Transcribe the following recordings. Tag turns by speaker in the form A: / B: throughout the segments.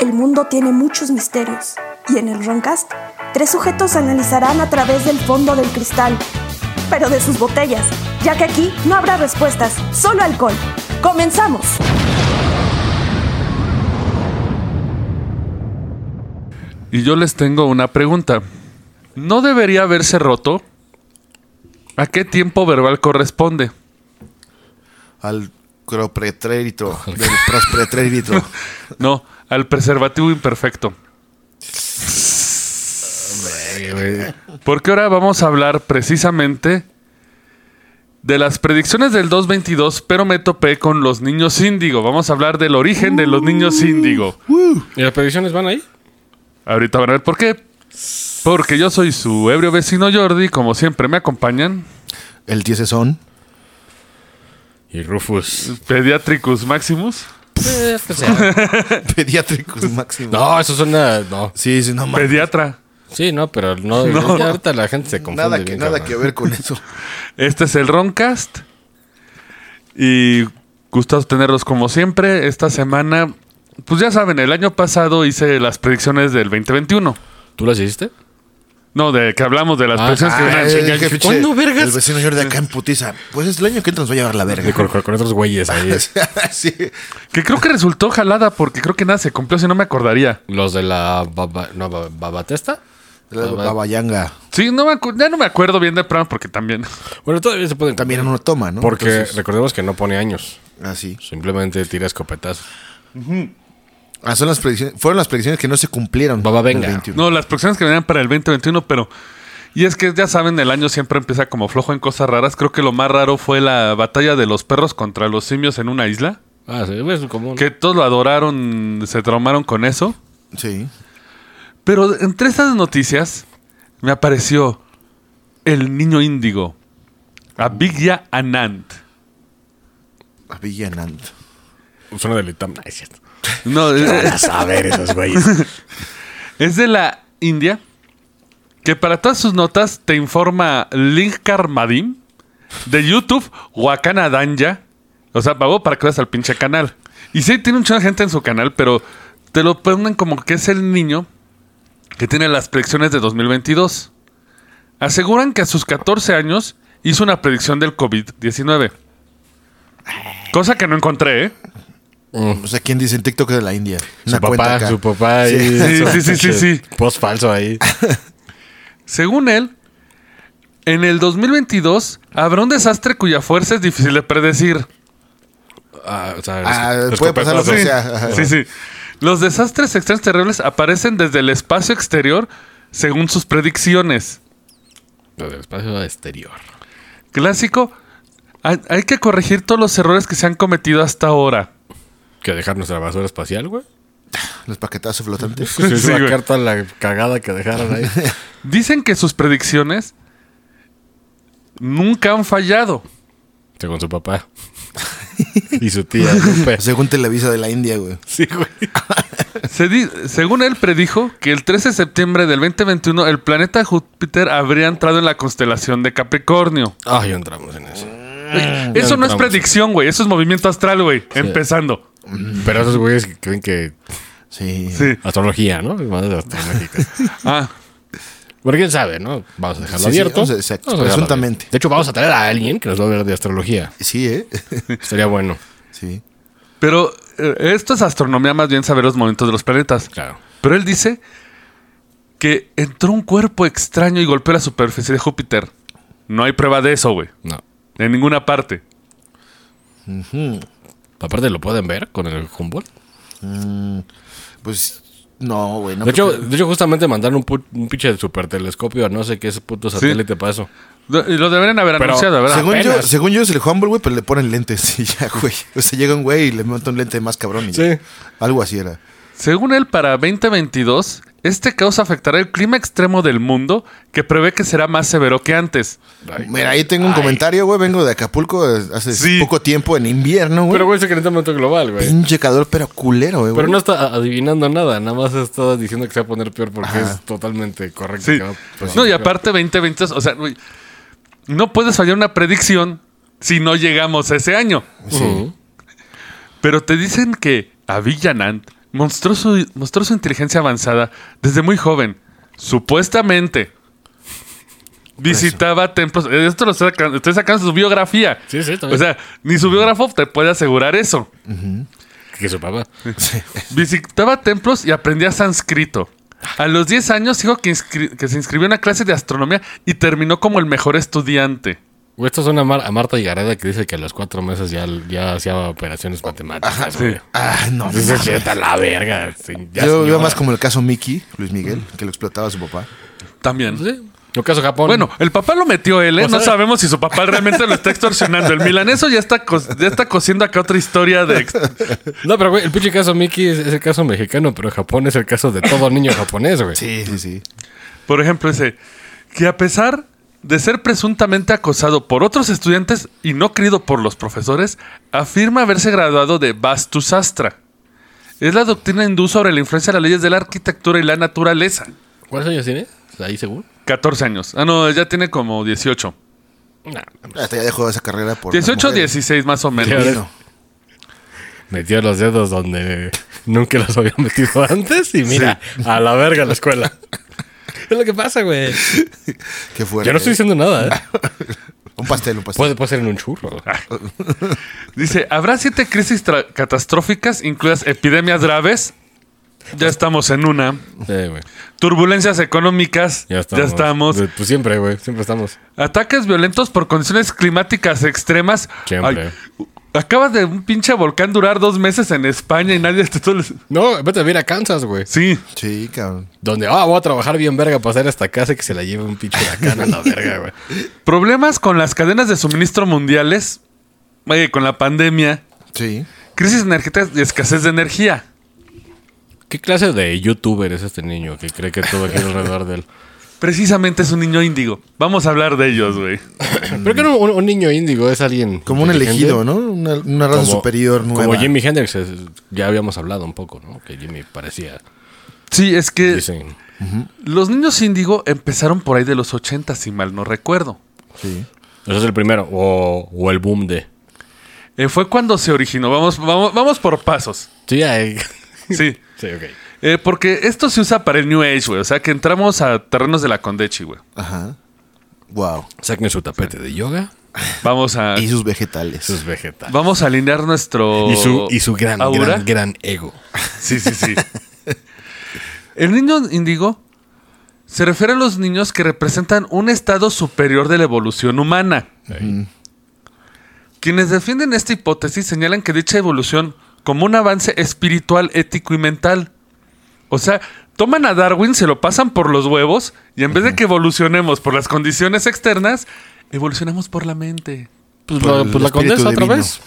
A: el mundo tiene muchos misterios. Y en el Roncast, tres sujetos analizarán a través del fondo del cristal, pero de sus botellas, ya que aquí no habrá respuestas, solo alcohol. ¡Comenzamos!
B: Y yo les tengo una pregunta. ¿No debería haberse roto? ¿A qué tiempo verbal corresponde?
C: Al cropretérito. Del.
B: No, al preservativo imperfecto. Porque ahora vamos a hablar precisamente de las predicciones del 222, pero me topé con los niños índigo. Vamos a hablar del origen de los niños índigo.
D: ¿Y las predicciones van ahí?
B: Ahorita van a ver por qué. Porque yo soy su ebrio vecino Jordi, como siempre me acompañan.
C: El son.
D: Y Rufus.
B: Pediatricus Maximus.
C: Pediátricos máximo.
D: No, eso suena. No.
C: Sí, sí, no mames.
B: Pediatra.
D: Sí, no, pero no.
B: No.
D: ya ahorita la gente se confunde.
C: Nada, que,
D: bien,
C: nada
D: cabrón.
C: que ver con eso.
B: Este es el Roncast. Y gustados tenerlos como siempre. Esta semana, pues ya saben, el año pasado hice las predicciones del 2021.
D: ¿Tú las hiciste?
B: No, de que hablamos de las
D: Ah,
B: predicciones que
D: ah,
B: vienen.
D: eh,
C: que pinche-
D: ¿cuándo, vergas?
C: El vecino Jordi acá en putiza. Pues es el año que entra nos va a llevar la verga.
D: Con, con- con otros güeyes ahí.
C: sí.
B: Que creo que resultó jalada porque creo que nada se cumplió, si no me acordaría.
D: Los de la baba, no, ba- babatesta.
C: La
D: Baba-
C: babayanga.
B: Sí, no me acu- ya no me acuerdo bien de programa porque también.
D: Bueno, todavía se pueden.
C: También uno toma, ¿no?
D: Porque
C: Entonces,
D: recordemos que no pone años.
C: así.
D: Simplemente tira escopetazos.
C: Ah, son las predicciones, fueron las predicciones que no se cumplieron.
D: Baba
C: en el
D: venga.
C: 21.
B: No, las predicciones que venían para el 2021, pero. Y es que ya saben, el año siempre empieza como flojo en cosas raras. Creo que lo más raro fue la batalla de los perros contra los simios en una isla.
D: Ah, sí, es común.
B: Que todos lo adoraron, se traumaron con eso.
C: Sí.
B: Pero entre estas noticias me apareció el niño índigo, Abhigya Anand.
C: A Villanant.
D: Suena del ITAM. No, es cierto.
B: No, es,
D: A saber esos güeyes.
B: es de la India, que para todas sus notas te informa Link Karmadim de YouTube Wakana Danja. O sea, pagó para que veas al pinche canal. Y sí, tiene mucha gente en su canal, pero te lo ponen como que es el niño que tiene las predicciones de 2022. Aseguran que a sus 14 años hizo una predicción del COVID-19. Cosa que no encontré, ¿eh?
C: O sea, ¿quién dice en TikTok de la India?
D: Su papá,
C: acá.
D: su papá.
B: Sí, sí, sí, sí, sí.
D: Post falso ahí.
B: Según él, en el 2022 habrá un desastre cuya fuerza es difícil de predecir.
D: Ah, o sea,
C: Ah,
D: los- los
C: puede pasar lo que sea.
B: Sí, sí. Los desastres extremos terribles aparecen desde el espacio exterior según sus predicciones.
D: Lo del espacio exterior.
B: Clásico, hay, hay que corregir todos los errores que se han cometido hasta ahora.
D: Que dejar nuestra basura espacial, güey.
C: Los paquetazos flotantes.
D: Sí, sí,
B: Sí,
D: toda la cagada que dejaron ahí.
B: Dicen que sus predicciones nunca han fallado.
D: Según su papá. y su tía. Lupe.
C: Según Televisa de la India, güey.
D: Sí, güey.
B: Se di- según él predijo que el 13 de septiembre del 2021 el planeta Júpiter habría entrado en la constelación de Capricornio.
D: Ah, ya entramos en eso.
B: Eso no es predicción, güey. Eso es movimiento astral, güey. Empezando.
D: Pero esos güeyes que creen que.
C: Sí.
B: Sí.
D: Astrología, ¿no? Más de astrológica.
B: Ah,
D: Pero quién sabe, ¿no? Vamos a dejarlo
C: Sí, sí,
D: abierto.
C: Vamos a
D: dejarlo
C: presuntamente.
D: abierto. De hecho, vamos a traer a alguien que nos va a hablar de astrología.
C: Sí, ¿eh?
D: Estaría bueno.
C: Sí.
B: pero eh, esto es astronomía, más bien saber los movimientos de los planetas.
D: Claro.
B: Pero él dice que entró un cuerpo extraño y golpeó la superficie de Júpiter. No hay prueba de eso, güey.
D: No.
B: En ninguna parte.
D: Aparte, lo pueden ver con el Humboldt.
C: Pues no, güey. No,
D: de, hecho, de hecho, justamente mandaron un, pu- un pinche super telescopio a no sé qué ese puto satélite para eso.
B: Lo- Y lo deberían haber
D: Pero,
B: anunciado, ¿verdad?
C: según, yo, según yo es el Humble, güey, pero le ponen lentes y ya, güey. O sea, llega un güey y le monta un lente más cabrón y ya.
D: Sí.
C: Algo así era.
B: Según él, para 2022, este caos afectará el clima extremo del mundo, que prevé que será más severo que antes.
C: Mira, ahí tengo un comentario, güey. Vengo de Acapulco eh, hace
B: Sí.
C: poco tiempo en invierno, güey.
D: Pero, güey, es calentamiento global, güey.
C: Pinche calor, pero culero, güey.
D: Pero no está adivinando nada, nada más está diciendo que se va a poner peor porque
C: Ajá.
D: es totalmente correcto.
B: Sí.
D: a
B: No, y aparte 2022, o sea, güey, no puedes fallar una predicción si no llegamos a ese año.
D: Ujú.
B: Pero te dicen que Avillanant mostró su, mostró su inteligencia avanzada desde muy joven. Supuestamente. Visitaba templos. eh, Esto lo estoy sacando, estoy sacando su biografía.
D: Sí, sí, está
B: O sea, ni su biógrafo te puede asegurar eso.
D: Que su papá.
B: Visitaba templos y aprendía sánscrito. A los 10 años dijo que, que se inscribió en una clase de astronomía y terminó como el mejor estudiante.
D: Esto suena a, Mar- a Marta Higareda que dice que a los cuatro meses ya, ya hacía operaciones matemáticas.
B: sí.
D: güey.
C: Ah, no.
D: Dice, "Vete a la verga. Sí, ya
C: Yo veo
D: señora".
C: más como el caso Mickey, Luis Miguel, que lo explotaba a su papá.
B: También.
D: Sí. No caso Japón.
B: Bueno, el papá lo metió él, ¿eh? No sabemos si su papá realmente lo está extorsionando. El milaneso ya está, ya está cosiendo acá otra historia de...
D: No, pero güey, el pinche caso Mickey es, es el caso mexicano, pero Japón es el caso de todo niño japonés, güey.
C: Sí, sí, sí.
B: Por ejemplo, ese... Que a pesar de ser presuntamente acosado por otros estudiantes y no querido por los profesores, afirma haberse graduado de Vastu Sastra. Es la doctrina hindú sobre la influencia de las leyes de la arquitectura y la naturaleza.
D: ¿Cuántos años tiene? Ahí según.
B: 14 años. Ah, no, ya tiene como 18.
D: Nah,
C: Hasta ya dejó esa carrera por.
B: 18 o
C: las mujeres.
B: 16 más o menos.
D: Metió los dedos donde nunca los había metido antes y mira, a la verga la escuela. es lo que pasa, güey.
C: Qué fuerte.
D: Yo no estoy diciendo nada, ¿eh?
C: Un pastel, un pastel.
D: Puede, puede ser en un churro.
B: Dice, ¿habrá siete crisis catastróficas, incluidas epidemias graves? Ya estamos en una.
D: Sí, güey.
B: Turbulencias económicas.
D: Ya estamos.
B: Ya estamos.
D: Pues siempre, güey. Siempre estamos.
B: Ataques violentos por condiciones climáticas extremas.
D: Siempre.
B: Ay, acaba de un pinche volcán durar dos meses en España y nadie... todo les-
D: No, vete a ver a Kansas, güey.
B: Sí.
C: Sí, cabrón.
D: Donde, ah, voy a trabajar bien verga para hacer esta casa y que se la lleve un pinche huracán a la verga, güey.
B: Problemas con las cadenas de suministro mundiales. Oye, con la pandemia.
C: Sí.
B: Crisis energéticas y escasez de energía.
D: ¿Qué clase de youtuber es este niño que cree que todo gira alrededor de él?
B: Precisamente es un niño índigo. Vamos a hablar de ellos, güey.
D: Pero que no, un, un niño índigo es alguien.
C: Como un elegido, ¿no? Una, una raza
D: Como-
C: superior nueva.
D: Como Jimi Hendrix, es- ya habíamos hablado un poco, ¿no? Que Jimmy parecía.
B: Sí, es que
D: Dicen.
B: los niños índigo empezaron por ahí de los 80, si mal no recuerdo.
C: Sí.
D: Ese es el primero. O, o el boom de.
B: Eh, fue cuando se originó. Vamos, vamos, vamos por pasos.
D: Sí, hay-
B: Sí.
D: sí, ok.
B: Eh, porque esto se usa para el New Age, güey. O sea, que entramos a terrenos de la Condechi, güey.
C: Ajá. Wow.
D: Saquen su tapete de yoga,
B: Vamos a...
C: Y sus vegetales.
D: sus vegetales.
B: Vamos a alinear nuestro...
D: Y su, y su gran,
B: aura.
D: gran, gran ego.
B: Sí, sí, sí. El niño índigo se refiere a los niños que representan un estado superior de la evolución humana. Quienes defienden esta hipótesis señalan que dicha evolución como un avance espiritual, ético y mental. O sea, toman a Darwin, se lo pasan por los huevos y en vez de que evolucionemos por las condiciones externas, evolucionamos por la mente.
D: Pues,
C: Por
D: pues la
C: espíritu
D: condesa otra vez.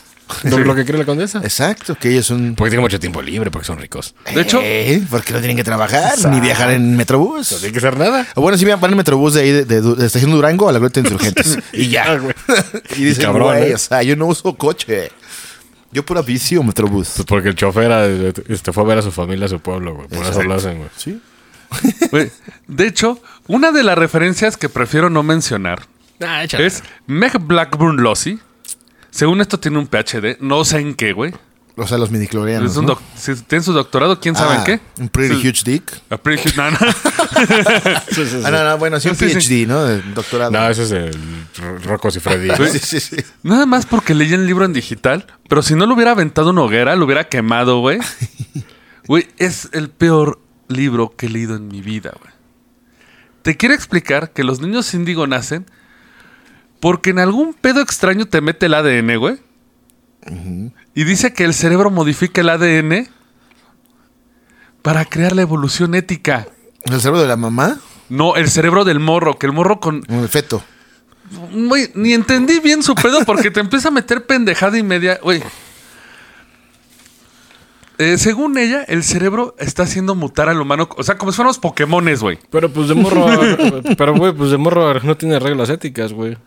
D: Lo, lo que cree la condesa.
C: Exacto, que ellos son.
D: Porque tienen mucho tiempo libre, porque son ricos.
B: De hecho,
C: Eh, porque no tienen que trabajar ni viajar en Metrobús.
D: No tiene que ser nada.
C: O bueno, si van en Metrobús de ahí, de, de, de Estación Durango a la Glorieta de Insurgentes. y ya. y dicen,
D: cabrón,
C: güey,
D: ¿eh?
C: o sea, yo no uso coche. Yo pura bici o Metrobús.
D: Pues porque el chofer este, fue a ver a su familia a su pueblo, güey. Por eso lo hacen, güey.
C: Sí.
B: de hecho, una de las referencias que prefiero no mencionar
D: Ah,
B: es Meg Blackburn Lossie. Según esto tiene un PhD, no sé en qué, güey.
C: O sea, los miniclorianos.
B: Es un si tiene su doctorado, ¿quién sabe en
C: Ah,
B: qué?
C: Un pretty
B: Sí.
C: huge dick.
B: A pretty huge- no, no.
C: Ah, no, no, bueno, sí, un
B: Sí, sí.
C: PhD, ¿no? De doctorado.
D: No, ese es el Ro- Rocos y Freddy. ¿no?
C: sí, sí, sí.
B: Nada más porque leí el libro en digital, pero si no lo hubiera aventado una hoguera, lo hubiera quemado, güey. Güey, es el peor libro que he leído en mi vida, güey. Te quiero explicar que los niños índigo nacen porque en algún pedo extraño te mete el ADN, güey. Y dice que el cerebro modifica el ADN para crear la evolución ética.
C: ¿El cerebro de la mamá?
B: No, el cerebro del morro, que el morro con...
C: El feto.
B: Güey, ni entendí bien su pedo porque te empieza a meter pendejada y media. Güey. Eh, según ella, el cerebro está haciendo mutar al humano. O sea, como si fuéramos Pokémones, güey.
D: Pero pues de morro. pero, güey, pues de morro no tiene reglas éticas, güey.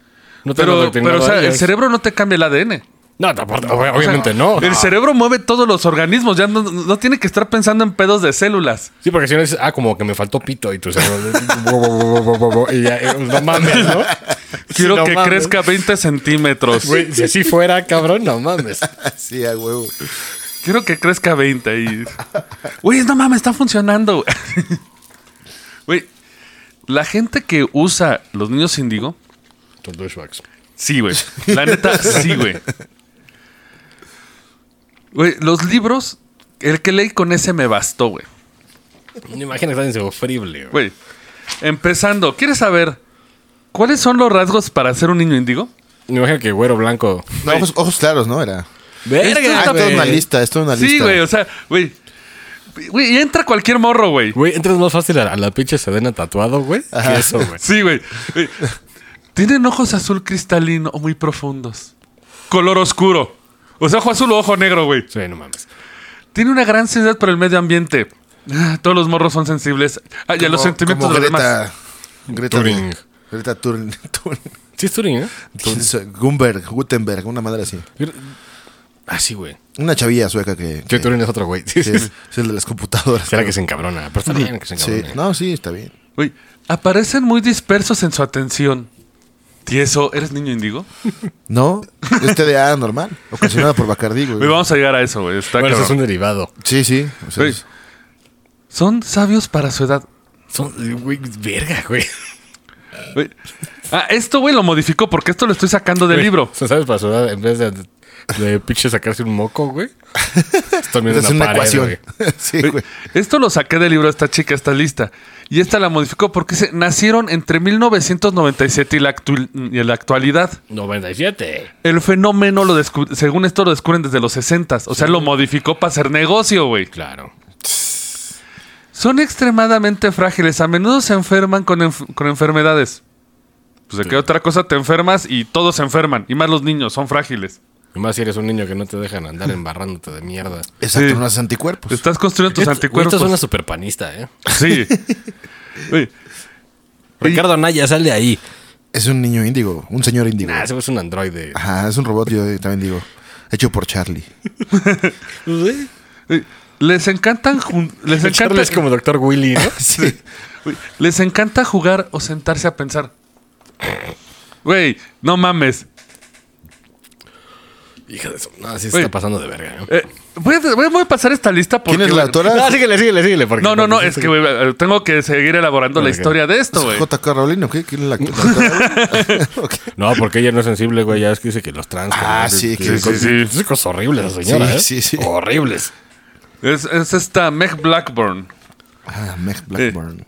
D: No
B: Pero, pero o sea, el cerebro no te cambia el ADN.
D: No, tampoco, ob- obviamente no.
B: El cerebro mueve todos los organismos. Ya no, no tiene que estar pensando en pedos de células.
D: Sí, porque si no dices, ah, como que me faltó pito y tu cerebro. y ya, eh, no mames, ¿no?
B: Quiero
D: Sí, no
B: que
D: mames.
B: crezca 20 centímetros.
D: Güey, si así fuera, cabrón, no mames.
C: Sí, a huevo.
B: Quiero que crezca 20 y... Güey, no mames, está funcionando. güey. Güey, la gente que usa los niños índigo...
D: Son douchebags.
B: Sí, güey. La neta, sí, güey. Güey, los libros... El que leí con ese me bastó, güey.
D: Me imagino que está insufrible, güey.
B: Güey, empezando, ¿quieres saber cuáles son los rasgos para ser un niño índigo?
D: Me imagino que güero blanco.
C: No, ojos, ojos claros, ¿no? Era.
D: Verga,
C: Ah, es toda
D: güey.
C: una lista, es toda una lista.
B: Sí, güey, o sea, güey. Güey, y entra cualquier morro, güey.
D: Güey, entras más fácil a, a la pinche sedena tatuado, güey. Que eso, güey.
B: Sí, güey. Güey, Tienen ojos azul cristalino o muy profundos. Color oscuro. O sea, ojo azul o ojo negro, güey.
D: Sí, no mames.
B: Tiene una gran sensibilidad por el medio ambiente. Ah, Todos los morros son sensibles. Ah, y a los sentimientos
C: como
B: de los demás.
C: Greta,
D: Turing.
C: Greta Turing. Turing.
D: Sí, es Turing, ¿eh?
C: Gumberg, Gutenberg, una madre así.
D: Ah, sí, güey.
C: Una chavilla sueca que.
D: Sí,
C: que-
D: Turing es otro güey. Sí,
C: es, es el de las computadoras.
D: Será que se encabrona. Pero está bien que se
C: Sí,
D: encabrone.
C: no, sí, está bien.
B: Güey, aparecen muy dispersos en su atención. ¿Y eso? ¿Eres niño índigo?
C: No, es TDA normal, ocasionada por Bacardí, güey.
B: Vamos a llegar a eso, güey. Está
D: Bueno, eso es
B: cabrón.
D: un derivado.
C: Sí, sí. o sea,
B: Güey.
C: es-
B: Son sabios para su edad.
D: Son, güey, verga, güey.
B: Güey. Ah, esto, güey, lo modificó porque esto lo estoy sacando del
D: Güey,
B: libro.
D: o sea, ¿Sabes? Para su edad, en vez de, de pinche sacarse un moco, güey. Están viendo
C: es
D: una,
C: una
D: pared,
C: ecuación.
D: güey.
C: sí,
B: Güey. Esto lo saqué del libro, esta chica, esta lista. Y esta la modificó porque se, nacieron entre 1997 y la, actu- y la actualidad.
D: 97.
B: El fenómeno, lo según esto, lo descubren desde los 60. O sea, lo modificó para hacer negocio, güey.
D: Claro.
B: Son extremadamente frágiles. A menudo se enferman con, enf- con enfermedades. Pues de qué otra cosa te enfermas y todos se enferman. Y más los niños, son frágiles.
D: Y más si eres un niño que no te dejan andar embarrándote de mierda.
C: Exacto,
B: Sí.
C: no haces anticuerpos.
B: Estás construyendo tus anticuerpos.
D: Esto es una superpanista, ¿eh?
B: Sí.
D: Ricardo Anaya, sal de ahí.
C: Es un niño índigo, un señor índigo.
D: Nah, ese es un androide.
C: Ajá, es un robot, yo también digo. Hecho por Charlie.
B: Les encantan. Les encanta,
D: Charlie es como Doctor Willy, ¿no?
C: Sí.
B: les encanta jugar o sentarse a pensar. Güey, no mames.
D: Hija de eso. No, sí se está pasando de verga. ¿no?
B: Eh, voy, a, voy a- voy a pasar esta lista porque.
C: ¿Quién es la autora?
D: No, síguele, síguele, síguele. porque-
B: No, no, no, es que güey, eh, tengo que seguir elaborando la historia de esto, güey.
C: ¿JK Rowling o qué? ¿Quién es la, la autora? Ok.
D: No, porque ella no es sensible, güey. Ya es que dice que los trans.
C: Ah,
D: que-
C: sí,
D: que-
B: sí, sí.
D: Cosas horribles esa señora,
C: Sí,
D: ¿eh?
C: sí, sí.
D: Horribles.
B: Es, es esta Meg Blackburn.
C: Ah, Meg Blackburn.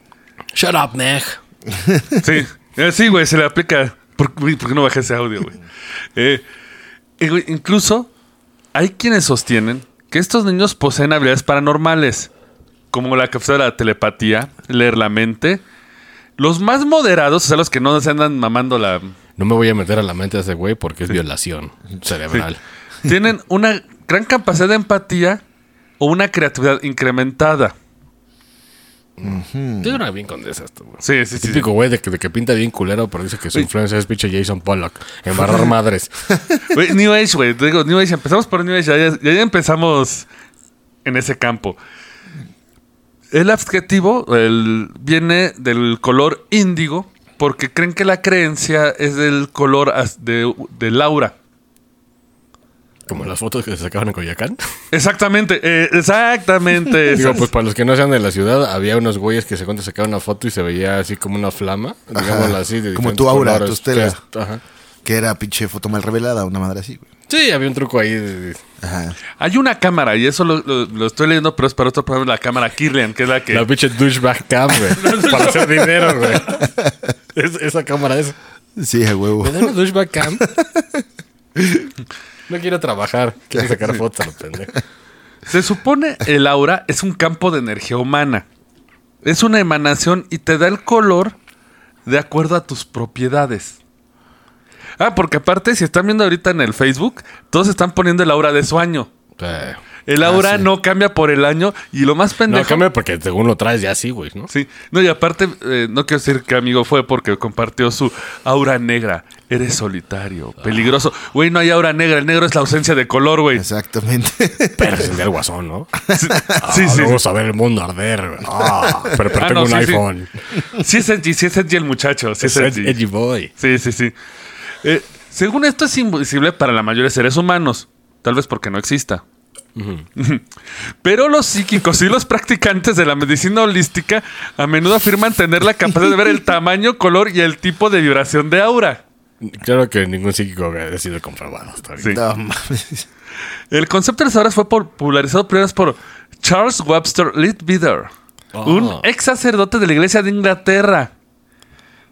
D: Shut up, Meg.
B: Sí, Eh, sí, güey, se le aplica. ¿Por, ¿por qué no bajé ese audio, güey? Eh, incluso hay quienes sostienen que estos niños poseen habilidades paranormales, como la capacidad de la telepatía, leer la mente. Los más moderados, o sea, los que no se andan mamando la.
D: No me voy a meter a la mente de ese güey porque es violación cerebral.
B: tienen una gran capacidad de empatía o una creatividad incrementada.
D: Yo era bien condesa esto, güey.
B: Sí, sí, sí.
D: Típico güey de que, de que pinta bien culero, pero dice que su influencia es pinche Jason Pollock. Embarrar madres.
B: Güey, New Age, güey. Te Digo, New Age. Empezamos por New Age. Ya, ya- ya empezamos en ese campo. El adjetivo el- viene del color índigo porque creen que la creencia es del color de, del aura.
D: Como las fotos que se sacaban en Coyacán.
B: Exactamente, eh, exactamente.
D: Digo, pues para los que no sean de la ciudad, había unos güeyes que se cuenta sacaban una foto y se veía así como una flama. Digámoslo así. De
C: Como tu aura, tu estela.
D: Ajá.
C: Que era pinche foto mal revelada, una madre así, güey.
D: Sí, había un truco ahí. de- de-
C: Ajá.
B: Hay una cámara, y eso lo, lo- lo estoy leyendo, pero es para otro programa, la cámara Kirlian, que es la que...
D: La pinche douchebag cam, güey. para hacer dinero, güey. Es- esa cámara es.
C: Sí, a huevo.
D: ¿Me da una douchebag cam? No quiero trabajar. Quiero sacar fotos a los pendejos.
B: Se supone el aura es un campo de energía humana. Es una emanación y te da el color de acuerdo a tus propiedades. Ah, porque aparte, si están viendo ahorita en el Facebook, todos están poniendo el aura de su año.
D: Eh,
B: El aura
C: sí.
B: no cambia por el año y lo más pendejo...
D: No, cambia porque según lo traes ya sí, güey, ¿no?
B: Sí, no, y aparte, eh, no quiero decir que amigo fue porque compartió su aura negra. Eres solitario, peligroso. Güey, no hay aura negra, el negro es la ausencia de color, güey.
C: Exactamente.
D: Pero es el del guasón, ¿no?
B: Sí,
D: Ah,
B: sí, sí.
D: Vamos a ver el mundo arder. güey. Ah, pero, pero
B: Ah,
D: tengo
B: no,
D: un
B: sí, sí.
D: iPhone.
B: Sí es edgy, sí es edgy el muchacho. Sí es,
D: Es
B: edgy.
D: edgy boy.
B: Sí, sí, sí. Eh, según esto es invisible para la mayoría de seres humanos. Tal vez porque no exista. Pero los psíquicos y los practicantes de la medicina holística a menudo afirman tener la capacidad de ver el tamaño, color y el tipo de vibración de aura.
D: Claro que ningún psíquico ha sido comprobado. hasta ahorita.
B: Sí.
C: No mames.
B: El concepto de las auras fue popularizado primero por Charles Webster Leadbeater,
D: Oh.
B: un ex sacerdote de la iglesia de Inglaterra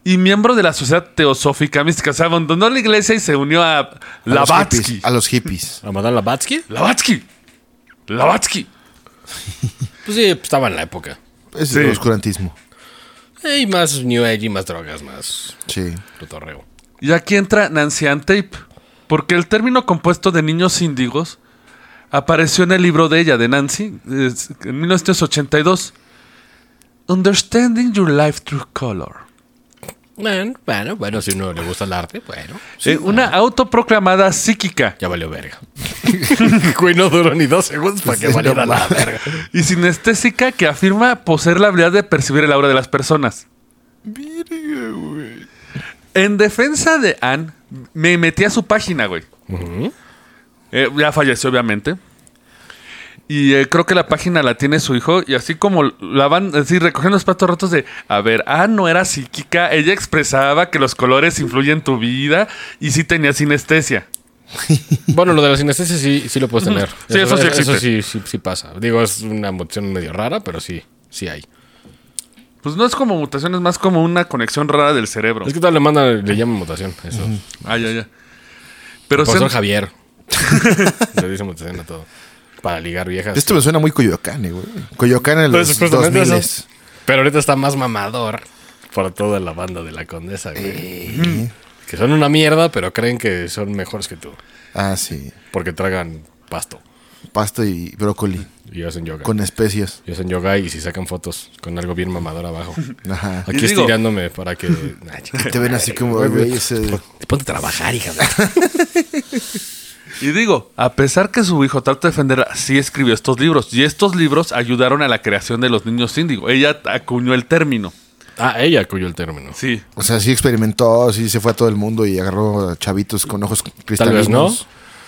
B: y miembro de la Sociedad Teosófica Mística. O sea, abandonó la iglesia y se unió a
C: A los hippies, A los hippies.
D: ¿A Madame Blavatsky?
B: Blavatsky. Blavatsky.
D: Pues sí, estaba en la época.
C: Es
B: Sí.
C: el oscurantismo.
D: Eh, Y más New Age y más drogas, más
C: Sí.
B: Y aquí entra Nancy Ann Tape, porque el término compuesto de niños índigos apareció en el libro de ella, de Nancy, en 1982. Understanding Your Life Through Color.
D: Bueno, bueno, bueno, si uno le gusta el arte, bueno.
B: Eh, una autoproclamada psíquica
D: Ya valió verga. Güey, no duró ni dos segundos para que
C: Sí,
D: valiera
C: no
D: la verga.
B: y sinestésica que afirma poseer la habilidad de percibir el aura de las personas. En defensa de Anne, me metí a su página, güey. Eh, ya falleció, obviamente. Y eh, creo que la página la tiene su hijo. Y así como la van así recogiendo los platos rotos de, a ver, Anne no era psíquica. Ella expresaba que los colores influyen en tu vida y sí tenía sinestesia.
D: Bueno, lo de la sinestesia sí, sí lo puedes tener.
B: Sí, eso sí
D: Eso
B: existe.
D: sí, sí, sí pasa. Digo, es una emoción medio rara, pero sí, sí hay.
B: Pues no es como mutación, es más como una conexión rara del cerebro.
D: Es que tal le mandan, le llaman mutación. Eso.
B: Ah, ya, ya. Pero
D: Por
B: se-
D: ser Javier. le dice mutación a todo. Para ligar viejas.
C: Esto me suena muy Coyoacán, güey. Coyoacán en
D: Pues,
C: los
D: justamente
C: 2000
D: eso. Pero ahorita está más mamador por toda la banda de la condesa, güey.
C: Eh.
D: Que son una mierda, pero creen que son mejores que tú.
C: Ah, sí.
D: Porque tragan pasto
C: Pasto y brócoli
D: y hacen yoga.
C: con especias.
D: Y hacen yoga y si sacan fotos con algo bien mamador abajo.
C: Ajá.
D: Aquí
B: Y digo-
D: estirándome para que... Nah, chica,
C: Te ven así como, güey, ese...
D: Ponte a trabajar, hija.
B: Y digo, a pesar que su hijo trata de defenderla, sí escribió estos libros. Y estos libros ayudaron a la creación de los niños índigo. Ella acuñó el término.
D: Ah, ella acudió el término.
B: Sí.
C: O sea, sí experimentó, sí se fue a todo el mundo y agarró a chavitos con ojos
D: Tal
C: cristalinos.
D: vez no,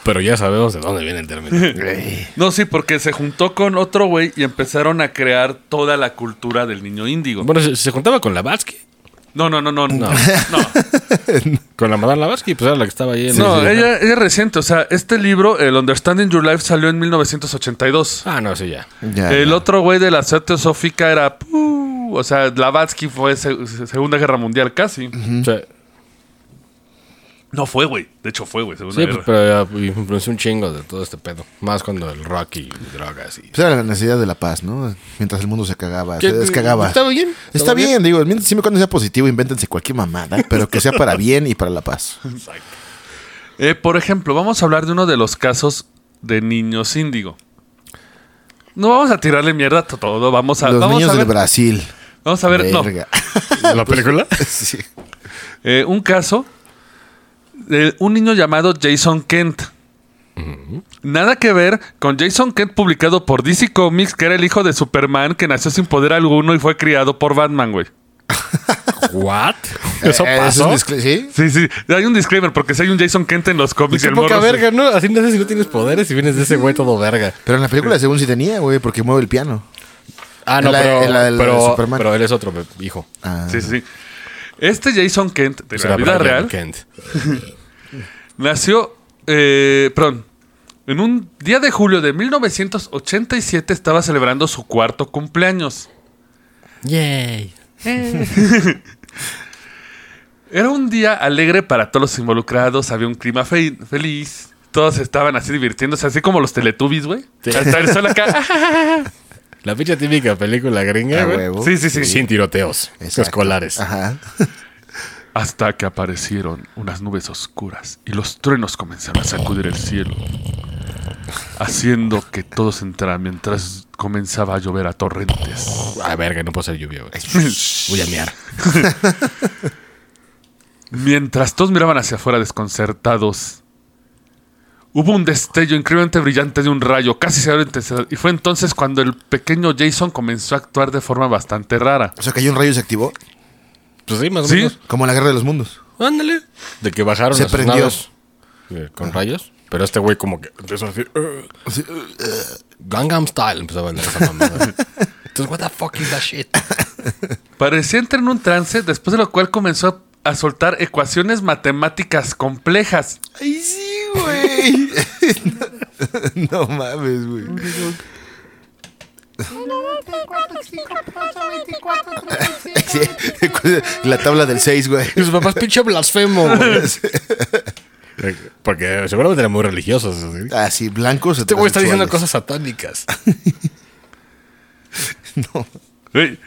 D: pero ya sabemos de dónde viene el término.
B: No, sí, porque se juntó con otro güey y empezaron a crear toda la cultura del niño índigo.
D: bueno, se, se juntaba con Lavatsky.
B: No, no, no, no. No, no.
D: Con la Madame Lavatsky, pues era la que estaba ahí en
B: No,
D: el-
B: ella, ella es reciente. O sea, este libro, el Understanding Your Life, salió en 1982.
D: Ah, no, sí, ya.
C: Ya,
B: el
C: ya.
B: otro güey de la Sociedad Teosófica era... ¡puh! o sea, Blavatsky fue se- Segunda Guerra Mundial casi.
D: O sea,
B: No fue, güey. De hecho, fue, güey.
D: Sí,
B: Guerra.
D: pues, pero ya influenció un chingo de todo este pedo. Más cuando el rock y drogas y...
C: Pues era la necesidad de la paz, ¿no? Mientras el mundo se cagaba, se descagaba.
D: Estaba bien.
C: Está
D: estaba
C: bien, digo, siempre cuando sea positivo, invéntense cualquier mamada, pero que sea para bien y para la paz.
B: Eh, por ejemplo, vamos a hablar de uno de los casos de niños índigo. No vamos a tirarle mierda a todo. Vamos a,
C: Los
B: vamos
C: niños
B: a
C: de
B: ver,
C: Brasil.
B: Vamos a ver, no.
C: Verga.
D: ¿La película?
C: Sí.
B: Eh, un caso de un niño llamado Jason Kent. Nada que ver con Jason Kent publicado por DC Comics, que era el hijo de Superman que nació sin poder alguno y fue criado por Batman, güey.
D: ¿What? ¿Eso
C: Eh, es
D: pasó?
C: discla- ¿Sí?
B: Sí, sí. Hay un disclaimer porque si hay un Jason Kent en los cómics el
D: poca verga, ¿no? Así no sé si no tienes poderes y vienes de ese güey todo verga.
C: Pero en la película según sí tenía, güey, porque mueve el piano.
D: Ah, no,
C: la-
D: pero,
C: la Superman.
D: pero él es otro hijo.
C: Ah.
B: Sí, sí, sí. Este Jason Kent de la vida real
D: Kent.
B: nació, eh, perdón, en un día de julio de 1987 estaba celebrando su cuarto cumpleaños.
D: Yay.
B: Era un día alegre para todos los involucrados, había un clima fe- feliz, todos estaban así divirtiéndose, así como los Teletubbies, güey.
D: Sí.
B: Hasta el sol acá.
D: La pinche típica película gringa,
C: A
D: güey.
C: huevo.
B: sí, sí, sí.
D: Sin tiroteos
C: Exacto.
D: escolares.
C: Ajá.
B: Hasta que aparecieron unas nubes oscuras y los truenos comenzaron a sacudir el cielo, haciendo que todo se entrara mientras comenzaba a llover a torrentes.
D: Ah, verga, no puedo ser lluvia, güey. Voy a mear.
B: Mientras todos miraban hacia afuera desconcertados, hubo un destello increíblemente brillante de un rayo, casi se intensidad, y fue entonces cuando el pequeño Jason comenzó a actuar de forma bastante rara.
C: O sea, cayó un rayo y se activó.
D: Pues sí, más o
B: Sí.
D: menos.
C: Como en la guerra de los mundos.
D: Ándale. De que bajaron
C: Se
D: a sus
C: prendió.
D: naves, eh, con rayos. Pero este güey como que empezó a decir... "Ugh". Gangnam Style empezó a vender esa mamada. Entonces, what the fuck is that shit?
B: Parecía entrar en un trance, después de lo cual comenzó a soltar ecuaciones matemáticas complejas.
C: Ay, sí, güey. no, mames, güey. Sí, La tabla del 6, güey.
D: Y su papá es pinche blasfemo, güey. Porque seguramente eran muy religiosos. ¿sí?
C: Ah, sí, blancos.
D: Este güey está diciendo cosas satánicas.
B: Güey,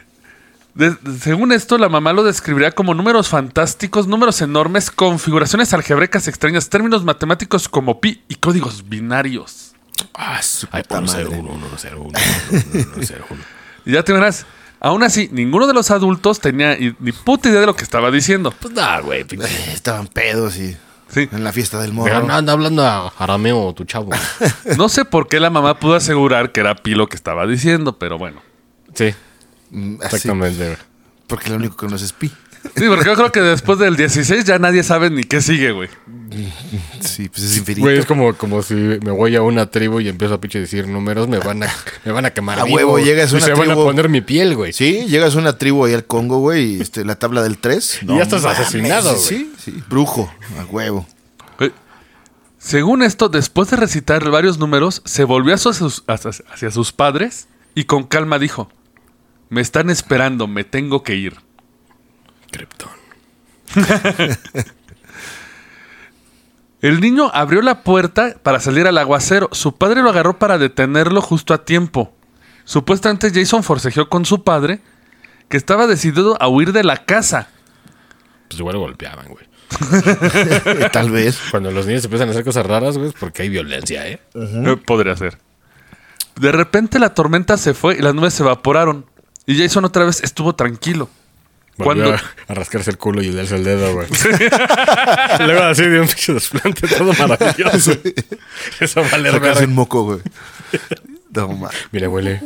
B: de- según esto, la mamá lo describiría como números fantásticos, números enormes, configuraciones algebraicas extrañas, términos matemáticos como pi y códigos binarios.
C: Ah, su puta
D: 1 0
C: madre.
D: 1 1 0 1 1 0 1
B: Y ya te verás. Aún así, ninguno de los adultos tenía ni puta idea de lo que estaba diciendo.
D: Pues nada, güey.
C: Eh, Estaban pedos y
B: Sí.
C: en la fiesta del morro.
D: no anda hablando a arameo tu chavo.
B: No sé por qué la mamá pudo asegurar que era pi lo que estaba diciendo, pero bueno.
D: Sí, exactamente. güey.
C: porque lo único que conoce es pi.
B: Sí, porque yo creo que después del 16 ya nadie sabe ni qué sigue, güey.
C: Sí, pues es infinito.
D: Güey, es como, como si me voy a una tribu y empiezo a pinche decir números, me van a, me van a quemar.
C: A
D: vivo.
C: huevo, llegas a
D: Y
C: una
D: se van a
C: tribu-
D: poner mi piel, güey.
C: Sí, llegas a una tribu ahí al Congo, güey, y este, la tabla del 3.
D: Y ya estás asesinado,
C: Sí, sí. Brujo, a huevo.
B: Güey, Según esto, después de recitar varios números, se volvió hacia sus, hacia- hacia sus padres y con calma dijo, me están esperando, me tengo que ir.
D: Krypton.
B: El niño abrió la puerta para salir al aguacero. Su padre lo agarró para detenerlo justo a tiempo. Supuestamente Jason forcejeó con su padre, que estaba decidido a huir de la casa.
D: Pues igual lo golpeaban, güey.
C: Tal vez.
D: Cuando los niños empiezan a hacer cosas raras, güey, es porque hay violencia, ¿eh?
B: Eh, Podría ser. De repente la tormenta se fue y las nubes se evaporaron. Y Jason otra vez estuvo tranquilo.
D: Volvió
B: Cuando-
D: a, rascarse el culo y darse el dedo, güey. Luego así de un pinche desplante todo maravilloso. Eso vale
C: Sacarse un moco, güey. No.
D: Mira, huele.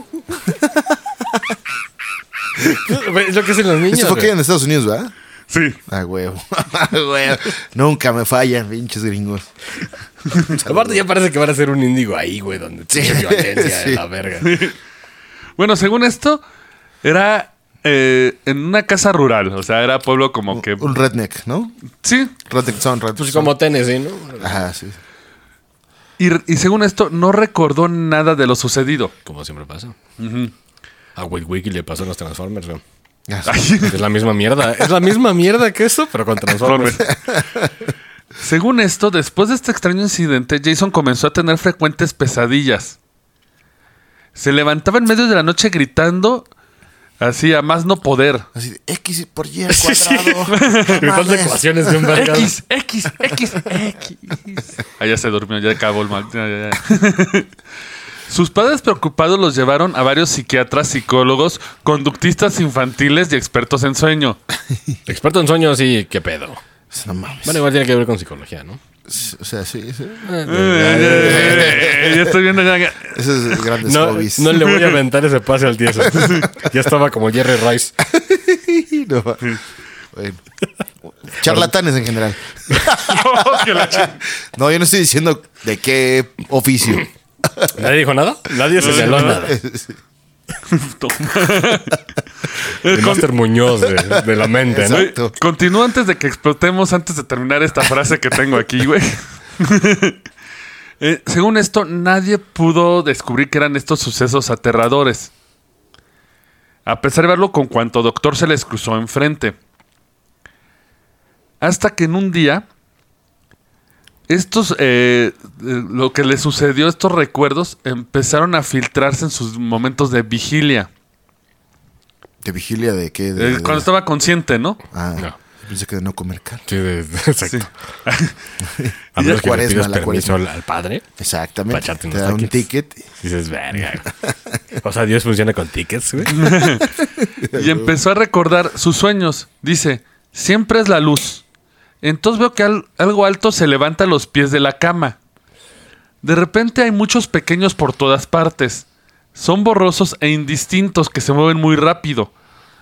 D: es lo que hacen los niños.
C: Esto fue aquí
D: güey.
C: en Estados Unidos, ¿verdad?
B: Sí.
C: Ah, huevo. Ah, huevo. Nunca me fallan, pinches gringos.
D: Aparte ya parece que van a ser un índigo ahí, güey, donde tiene violencia de
C: Sí.
D: la verga.
B: Bueno, según esto, era eh, en una casa rural. O sea, era pueblo como que...
C: Un redneck, ¿no?
B: Sí.
C: Redneck son, redneck
D: Pues
C: son.
D: como Tennessee, ¿no?
C: Ajá, sí.
B: Y, y según esto, no recordó nada de lo sucedido.
D: Como siempre pasa. A Wiki le pasó en los Transformers, güey.
C: Ah.
D: Es la misma mierda. Es la misma mierda que eso, pero con Transformers.
B: Según esto, después de este extraño incidente, Jason comenzó a tener frecuentes pesadillas. Se levantaba en medio de la noche gritando así a más no poder.
C: Así de X por Y al cuadrado.
D: Gritando ecuaciones de un verga.
B: X, X, X, X. Ah, ya se durmió, ya acabó el mal. ya, ya, ya. Sus padres preocupados los llevaron a varios psiquiatras, psicólogos, conductistas infantiles y expertos en sueño.
D: Experto en sueños, sí, qué pedo.
C: No mames.
D: Bueno, igual tiene que ver con psicología, ¿no?
C: O sea, sí, sí.
B: Eh, ya estoy viendo ya.
C: Esos son grandes
D: No,
C: hobbies.
D: no le voy a aventar ese pase al tieso. ya estaba como Jerry Rice.
C: No. Bueno. Charlatanes en general.
B: Que
C: No, yo no estoy diciendo de qué oficio.
D: ¿Nadie dijo nada? Nadie señaló nada. El Master Muñoz de, de la mente, ¿no?
C: Exacto.
B: Continúo antes de que explotemos, antes de terminar esta frase que tengo aquí, güey. Eh, según esto, nadie pudo descubrir que eran estos sucesos aterradores. A pesar de verlo con cuanto doctor se les cruzó enfrente. Hasta que en un día, estos, eh, eh, lo que le sucedió, estos recuerdos, empezaron a filtrarse en sus momentos de vigilia.
C: ¿De vigilia de qué? De,
B: Eh,
C: de-
B: cuando estaba consciente, ¿no?
C: Ah,
D: No.
C: pensé que de no comer carne.
D: Sí, de- de- exacto. A
C: Y
D: menos que le
C: cuaresma,
D: pidas
C: la
D: permiso al, al padre,
C: Exactamente. Te da un ticket.
D: dices, verga. O sea, Dios funciona con tickets, güey.
B: Y empezó a recordar sus sueños. Dice, siempre es la luz. Entonces veo que al- algo alto se levanta a los pies de la cama. De repente hay muchos pequeños por todas partes. Son borrosos e indistintos que se mueven muy rápido.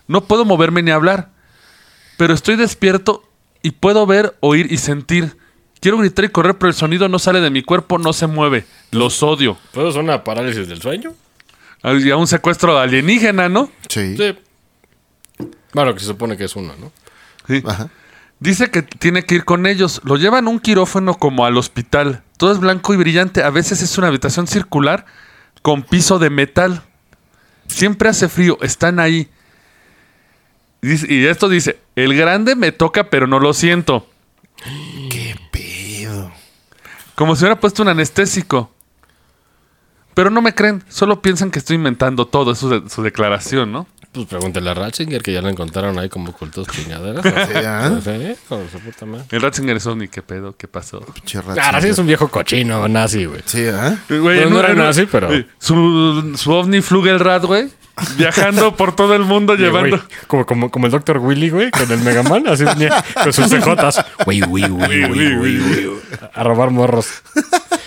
B: No puedo moverme ni hablar. Pero estoy despierto y puedo ver, oír y sentir. Quiero gritar y correr, pero el sonido no sale de mi cuerpo, no se mueve. Los odio.
D: ¿Puedo es una parálisis del sueño?
B: Y a un secuestro alienígena, ¿no?
C: Sí.
D: Sí. Bueno, que se supone que es uno, ¿no?
B: Sí.
C: Ajá.
B: Dice que tiene que ir con ellos. Lo llevan un quirófano como al hospital. Todo es blanco y brillante. A veces es una habitación circular con piso de metal. Siempre hace frío. Están ahí. Y esto dice, el grande me toca pero no lo siento.
C: ¿Qué pedo?
B: Como si hubiera puesto un anestésico. Pero no me creen. Solo piensan que estoy inventando todo. Es su, de- su declaración, ¿no?
D: Pues pregúntale a Ratzinger que ya lo encontraron ahí como cultos chingaderas.
C: ¿ah?
D: Sí, con su puta madre.
B: El Ratzinger es ni qué pedo, qué pasó.
C: Pinche.
D: Ah, sí es un viejo cochino nazi, güey.
C: Sí, ¿ah?
B: Güey,
D: no era nazi, pero-
B: eh, Su, su ovni Flugelrad, güey. Viajando por todo el mundo llevando.
D: Güey, como, como, como el Dr. Willy, güey, con el Megaman, así con sus cejotas. Güey, güey, güey, güey, güey, güey. A robar morros.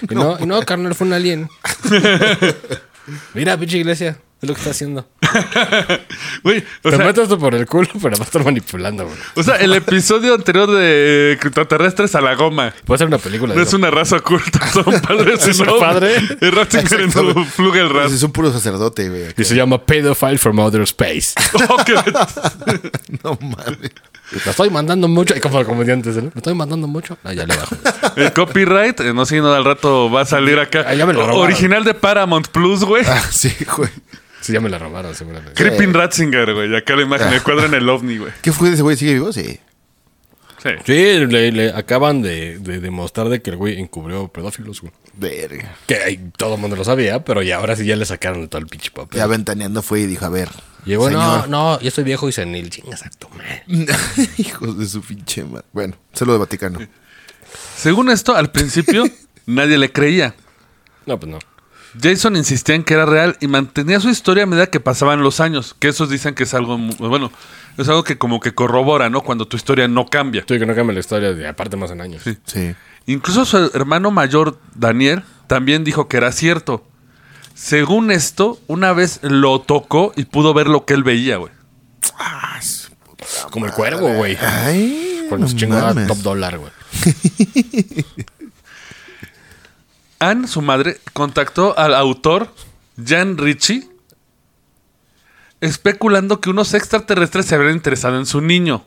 D: Y no, y no, carnal, fue un alien. Mira, pinche iglesia, es lo que está haciendo.
B: Güey, o
D: Te
B: sea,
D: metes esto por el culo, pero va a estar manipulando, güey.
B: o sea, el episodio anterior de extraterrestres a la goma.
D: Puede ser una película.
B: No es una raza oculta, son padres y no.
D: padre.
B: El Ratzinger en su.
C: Es un puro sacerdote, güey.
D: Y se llama Pedophile from Outer Space.
B: Oh,
C: No mames.
D: Me estoy mandando mucho. Y como comediantes, ¿no? Me estoy mandando mucho. Ah, ya le bajo.
B: El copyright, eh, no sé, no al rato va a salir acá.
D: Ah, ya me lo robaron.
B: Original de Paramount Plus, güey.
C: Ah, sí, güey.
D: Sí, ya me la robaron, seguramente.
B: Creeping Ratzinger, güey. Acá la imagen, el cuadro en el ovni, güey.
C: ¿Qué fue de ese güey? ¿Sigue vivo? Sí.
B: Sí.
D: Sí, le, le acaban de, de demostrar de que el güey encubrió pedófilos, güey.
C: Verga.
D: Que todo el mundo lo sabía, pero ya ahora sí ya le sacaron de todo el pinche papel.
C: Ya ventaneando fue y dijo, a ver.
D: Llegó, no,
C: señor.
D: no, yo estoy viejo y senil. Chingas a tu madre.
C: Hijos de su pinche madre. Bueno, saludo de Vaticano.
B: Según esto, al principio nadie le creía.
D: No, pues no.
B: Jason insistía en que era real y mantenía su historia a medida que pasaban los años. Que esos dicen que es algo, bueno, es algo que como que corrobora, ¿no? Cuando tu historia no cambia.
D: Estoy que no cambia la historia de aparte más en años.
B: Sí.
C: Sí.
B: Incluso su hermano mayor, Daniel, también dijo que era cierto. Según esto, una vez lo tocó y pudo ver lo que él veía, güey.
D: Como el cuervo, güey.
C: Ay,
D: Cuando
C: no
D: se chingó a
C: mames.
D: top dólar, güey.
B: Anne, su madre, contactó al autor Jan Ritchie especulando que unos extraterrestres se habrían interesado en su niño.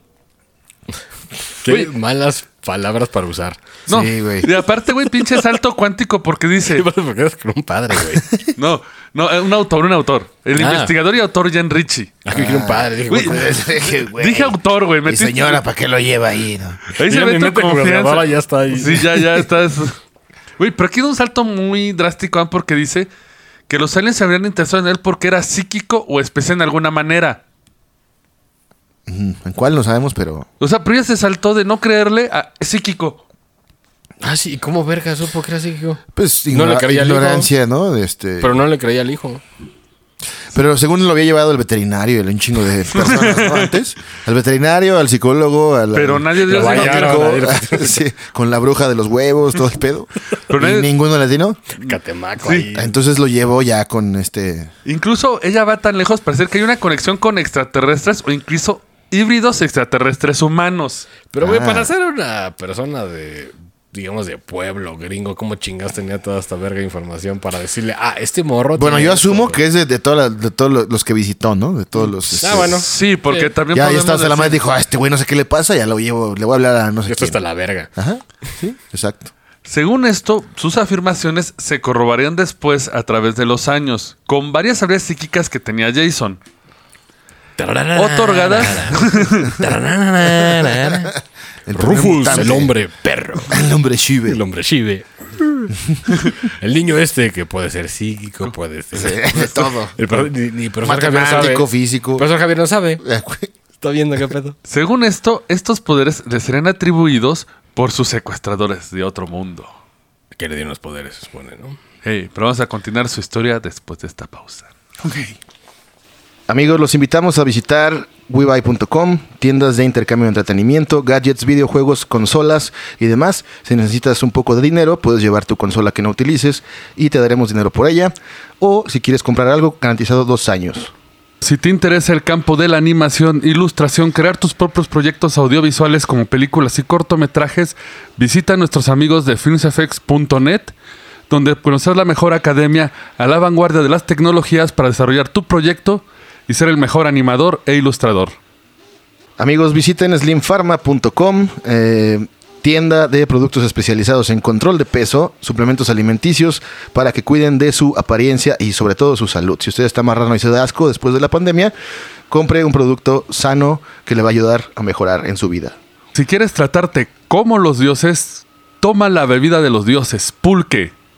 D: Qué malas palabras para usar.
B: No,
C: Sí, güey.
B: y aparte, güey, pinche salto cuántico porque dice...
D: ¿Por qué eres con un padre, güey?
B: No, no, eh, un autor, un autor. El
D: Ah.
B: investigador y autor Jan Ritchie.
D: Ah, que un padre. Dije,
B: Güey,
D: güey,
B: Dije autor, güey.
C: Mi señora, ¿para qué lo lleva ahí? no?
B: Ahí se
D: Ya
B: ve
D: mi
B: tu
D: mente
B: confianza.
D: ya está ahí.
B: Sí, ya, ya estás. Güey, pero aquí da un salto muy drástico ¿ah? porque dice que los aliens se habrían interesado en él porque era psíquico o especial en alguna manera.
C: ¿En cuál no sabemos, pero.
B: O sea, pero ya se saltó de no creerle a psíquico.
D: Ah, sí, ¿cómo verga supo que era psíquico?
C: Pues
D: No le creía al hijo.
C: ignorancia, ¿no? De este...
D: Pero no le creía al hijo.
C: Pero según lo había llevado el veterinario, el un chingo de personas, ¿no? Antes. Al veterinario, al psicólogo, al.
B: Pero nadie dio nombre.
D: Claro,
C: sí, con la bruja de los huevos, todo el pedo.
B: Pero
C: y
B: nadie-
C: ninguno le atinó.
D: Catemaco
B: Sí.
D: ahí.
C: Entonces lo llevó ya con este.
B: Incluso ella va tan lejos para decir que hay una conexión con extraterrestres o incluso híbridos extraterrestres humanos.
D: Pero, güey,
C: Ah.
D: para ser una persona de, digamos, de pueblo gringo, ¿cómo chingas tenía toda esta verga de información para decirle, ah, este morro.
C: Bueno, yo asumo
D: güey"?
C: que es de, de, toda la- de todos los- los que visitó, ¿no? De todos los. este,
D: Ah, bueno.
B: Sí, porque también
C: Ya, ya
B: podemos
C: estaba hasta la
B: decir-
C: madre dijo, ah, este güey no sé qué le pasa, ya lo llevo, le voy a hablar a no sé
D: Esto
C: quién.
D: está la verga.
C: Ajá, sí, exacto.
B: Según esto, sus afirmaciones se corroborarían después a través de los años, con varias habilidades psíquicas que tenía Jason. Otorgadas.
C: El
D: Rufus,
C: mutante.
D: el hombre perro.
C: El hombre Shive.
D: El hombre chive. el niño este que puede ser psíquico, puede ser.
C: de todo.
D: El ni, ni profesor Javier sabe.
C: Matemático, físico.
D: El profesor Javier no sabe. Está viendo qué pedo.
B: Según esto, estos poderes le serían atribuidos por sus secuestradores de otro mundo.
D: Que le dieron los poderes, se supone, ¿no?
B: Hey, pero vamos a continuar su historia después de esta pausa.
C: Amigos, los invitamos a visitar webuy.com, tiendas de intercambio de entretenimiento, gadgets, videojuegos, consolas y demás. Si necesitas un poco de dinero, puedes llevar tu consola que no utilices y te daremos dinero por ella. O si quieres comprar algo, garantizado dos años.
B: Si te interesa el campo de la animación, ilustración, crear tus propios proyectos audiovisuales como películas y cortometrajes, visita a nuestros amigos de filmsfx.net, donde conocer la mejor academia a la vanguardia de las tecnologías para desarrollar tu proyecto y ser el mejor animador e ilustrador.
C: Amigos, visiten slimfarma.com, eh, tienda de productos especializados en control de peso, suplementos alimenticios para que cuiden de su apariencia y sobre todo su salud. Si usted está marrano y se da asco después de la pandemia, compre un producto sano que le va a ayudar a mejorar en su vida.
B: Si quieres tratarte como los dioses, toma la bebida de los dioses, pulque.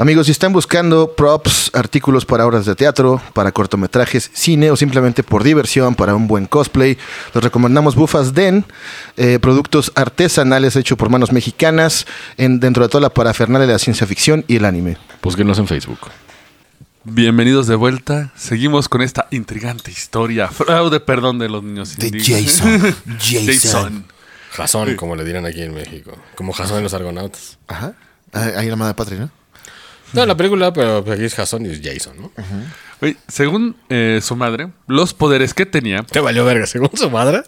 C: Amigos, si están buscando props, artículos para obras de teatro, para cortometrajes, cine o simplemente por diversión, para un buen cosplay, les recomendamos Bufas Den, eh, productos artesanales hechos por manos mexicanas, en, dentro de toda la parafernalia de la ciencia ficción y el anime.
D: Búsquenos en Facebook.
B: Bienvenidos de vuelta. Seguimos con esta intrigante historia. Fraude, perdón, de los niños
C: De
B: indígenas.
C: Jason. Jason.
B: Jason.
D: Jason, como le dirán aquí en México. Como Jason en los Argonautas.
C: Ajá. Ah, Ahí la madre patria, ¿no?
D: No, la película, pero aquí es Jason y es Jason, ¿no?
B: Güey, según eh, su madre, los poderes que tenía.
D: Te valió verga, según su madre.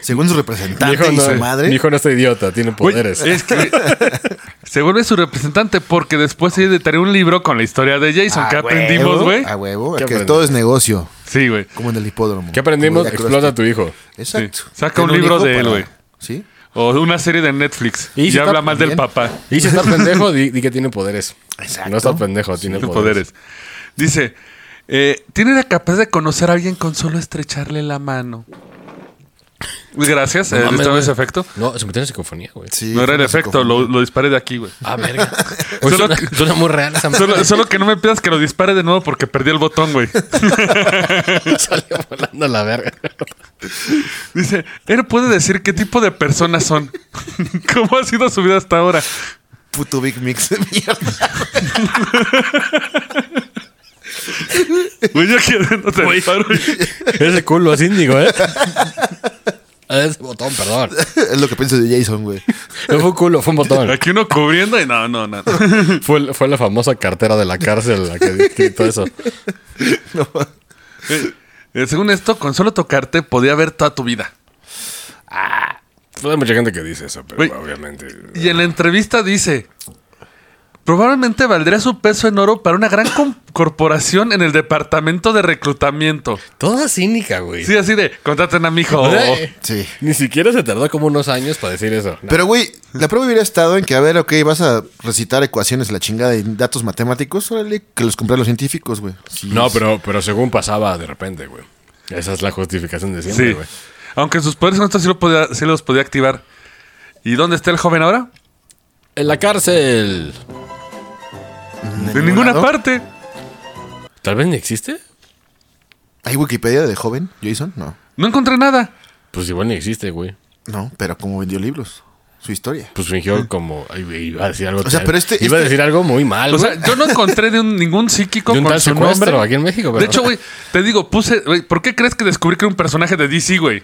C: Según su
D: Mi
C: representante
D: hijo,
C: y
D: no,
C: su madre.
D: mi hijo no está idiota, tiene poderes.
B: es que se vuelve su representante porque después se editaría un libro con la historia de Jason.
C: A
B: ¿Qué
C: huevo,
B: aprendimos, güey?
C: A huevo.
D: ¿Qué
C: Que
D: aprendimos?
C: todo es negocio.
B: Sí, güey.
C: Como en el hipódromo.
D: ¿Qué aprendimos? Explota a tu hijo.
C: Exacto.
B: Sí. Saca un libro de él,
C: para-
B: güey.
C: Sí.
B: O una serie de Netflix.
D: Y si
B: habla mal del papá.
D: Y si está pendejo, di, di que tiene poderes.
C: Exacto.
D: No está pendejo, tiene
B: Tiene
D: poderes.
B: poderes. Dice, eh, tiene la capacidad de conocer a alguien con solo estrecharle la mano. Gracias,
D: No
B: eh,
D: mames,
B: ¿estaba
D: güey.
B: ese efecto?
D: No, se metió en psicofonía, güey.
C: Sí,
B: no era el efecto, lo, lo disparé de aquí, güey.
D: Ah, verga. Oye,
B: Solo
D: suena, suena muy real esa.
B: Solo, solo que no me pidas que lo dispare de nuevo porque perdí el botón, güey.
D: Salió volando la verga.
B: Dice, él puede decir qué tipo de personas son. ¿Cómo ha sido su vida hasta ahora?
C: Puto Big Mix de mierda.
B: Güey, yo aquí adentro te.
D: Ese culo es índigo, ¿eh? Ese botón, perdón.
C: es lo que pienso de Jason, güey.
D: No fue un culo, fue un botón.
B: Aquí uno cubriendo y no, no, no.
D: Fue, fue la famosa cartera de la cárcel la que quitó eso.
B: Eh, según esto, con solo tocarte podía ver toda tu vida.
D: Pues hay mucha gente que dice eso, pero obviamente.
B: Y en la entrevista dice, probablemente valdría su peso en oro para una gran corporación en el departamento de reclutamiento.
D: Toda cínica, güey.
B: Sí, así de, contraten a mi hijo.
D: Güey,
C: Sí.
D: Ni siquiera se tardó como unos años para decir eso. No.
C: Pero, güey, la prueba hubiera estado en que, a ver, ok, vas a recitar ecuaciones, la chingada y datos matemáticos, órale, que los compran los científicos, güey. Sí,
D: No, pero, pero según pasaba de repente, güey. Esa es la justificación de siempre,
B: Sí.
D: güey.
B: Aunque sus poderes esto sí, lo podía- sí los podía activar. ¿Y dónde está el joven ahora?
D: En la cárcel.
B: De ninguna
C: lado?
B: parte.
D: Tal vez ni existe.
C: ¿Hay Wikipedia de joven, Jason? No.
B: No encontré nada.
D: Pues igual ni existe, güey.
C: No, pero como vendió libros. Su historia.
D: Pues fingió como. Iba a decir algo.
C: O sea, pero este-
D: Iba a
C: este-
D: decir algo muy mal,
B: O
D: güey.
B: sea, yo no encontré de un- ningún psíquico
D: De un
B: con
D: tal
B: su nombre.
D: aquí en México,
B: De hecho, güey, te digo, puse... güey, ¿Por qué crees que descubrí que era un personaje de DC, güey?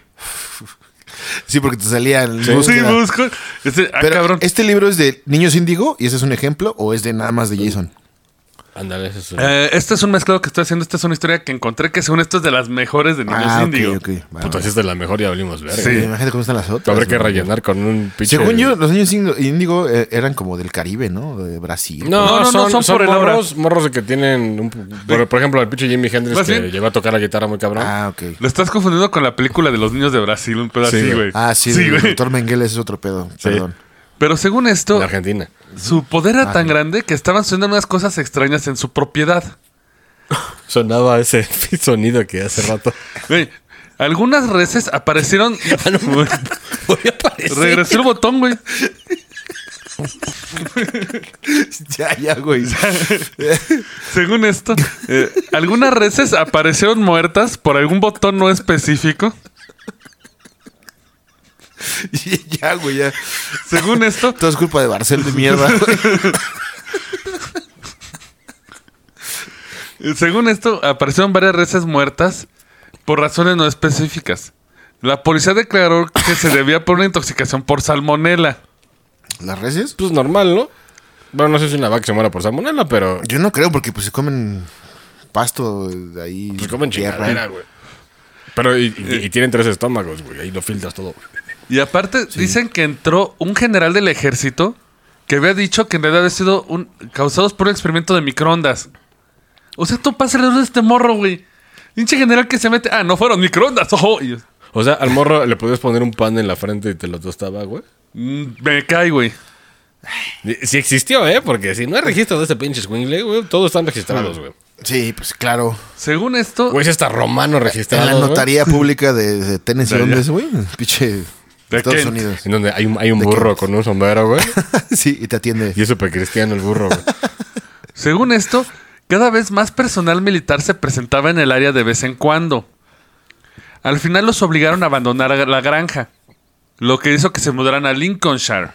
C: Sí, porque te salía en
B: Sí,
C: búsqueda.
B: busco. Este, ah,
C: Pero,
B: cabrón.
C: ¿este libro es de Niños Índigo y ese es un ejemplo o es de nada más de Jason?
D: Ándale, eso es.
B: Eh, este es un mezclado que estoy haciendo. Esta es una historia que encontré que según esto es de las mejores de Niños
C: ah,
B: Índigo.
C: ok, ok. Va,
D: Puta, si es la mejor, ya hablamos, verga.
B: Sí.
C: Imagínate cómo están las otras.
D: Habrá que
C: güey.
D: rellenar con un pinche.
C: Según yo, los niños índigo- índigo eh, eran como del Caribe, ¿no? De Brasil.
D: No,
B: No, no, no,
D: son,
B: son
D: son
B: por el aura.
D: morros, morros que tienen. Un, por, por ejemplo, el pinche Jimi Hendrix que llegó a tocar la guitarra muy cabrón.
C: Ah, ok.
B: Lo estás confundiendo con la película de los niños de Brasil, un pedo
D: Sí,
B: así,
D: güey.
B: güey.
C: Ah, sí,
B: sí,
C: el
B: güey.
C: doctor Mengele es otro pedo. Perdón.
B: Pero según esto,
D: En Argentina.
B: su poder era
C: Ah,
B: tan
C: sí.
B: grande que estaban sucediendo unas cosas extrañas en su propiedad.
D: Sonaba ese sonido que hace rato.
B: Güey, algunas reses aparecieron. Güey,
D: Voy a aparecer.
B: Regresó el botón, güey.
C: ya, ya, güey.
B: Según esto, eh, algunas reses aparecieron muertas por algún botón no específico.
C: Y ya, güey, ya.
B: Según esto,
C: Todo es culpa de Barcel de mierda, güey.
B: según esto, aparecieron varias reses muertas por razones no específicas. La policía declaró que se debía por una intoxicación por salmonela.
C: ¿Las reses?
D: Pues normal, ¿no? Bueno, no sé si una vaca se muera por salmonela, pero
C: Yo no creo, porque pues se comen pasto de ahí.
D: pues comen
C: tierra.
D: güey. Pero y, y- y tienen tres estómagos, güey. Ahí lo filtras todo.
B: Y aparte, dicen que entró un general del ejército que había dicho que en realidad había sido un, causados por un experimento de microondas. O sea, tú pásale a este morro, güey. Pinche general que se mete. Ah, no fueron microondas, ojo.
D: O sea, al morro le podías poner un pan en la frente y te lo tostaba, güey.
B: mm, me cae, güey.
D: Sí existió, ¿eh? Porque si no hay registro de este pinche swingle, güey, todos están registrados, güey.
C: Sí, pues claro.
B: Según esto,
D: Güey, ese está romano registrado.
C: En la
D: güey.
C: notaría pública de, de Tennessee,
B: De.
C: ¿dónde es, güey? Pinche
B: De
C: Estados
B: Kent.
C: Unidos.
D: En donde hay un, hay un
C: ¿De
D: burro con un sombrero, güey.
C: sí, y te atiende.
D: Y es súper cristiano el burro, güey.
B: según esto, cada vez más personal militar se presentaba en el área de vez en cuando. Al final los obligaron a abandonar la granja, lo que hizo que se mudaran a Lincolnshire.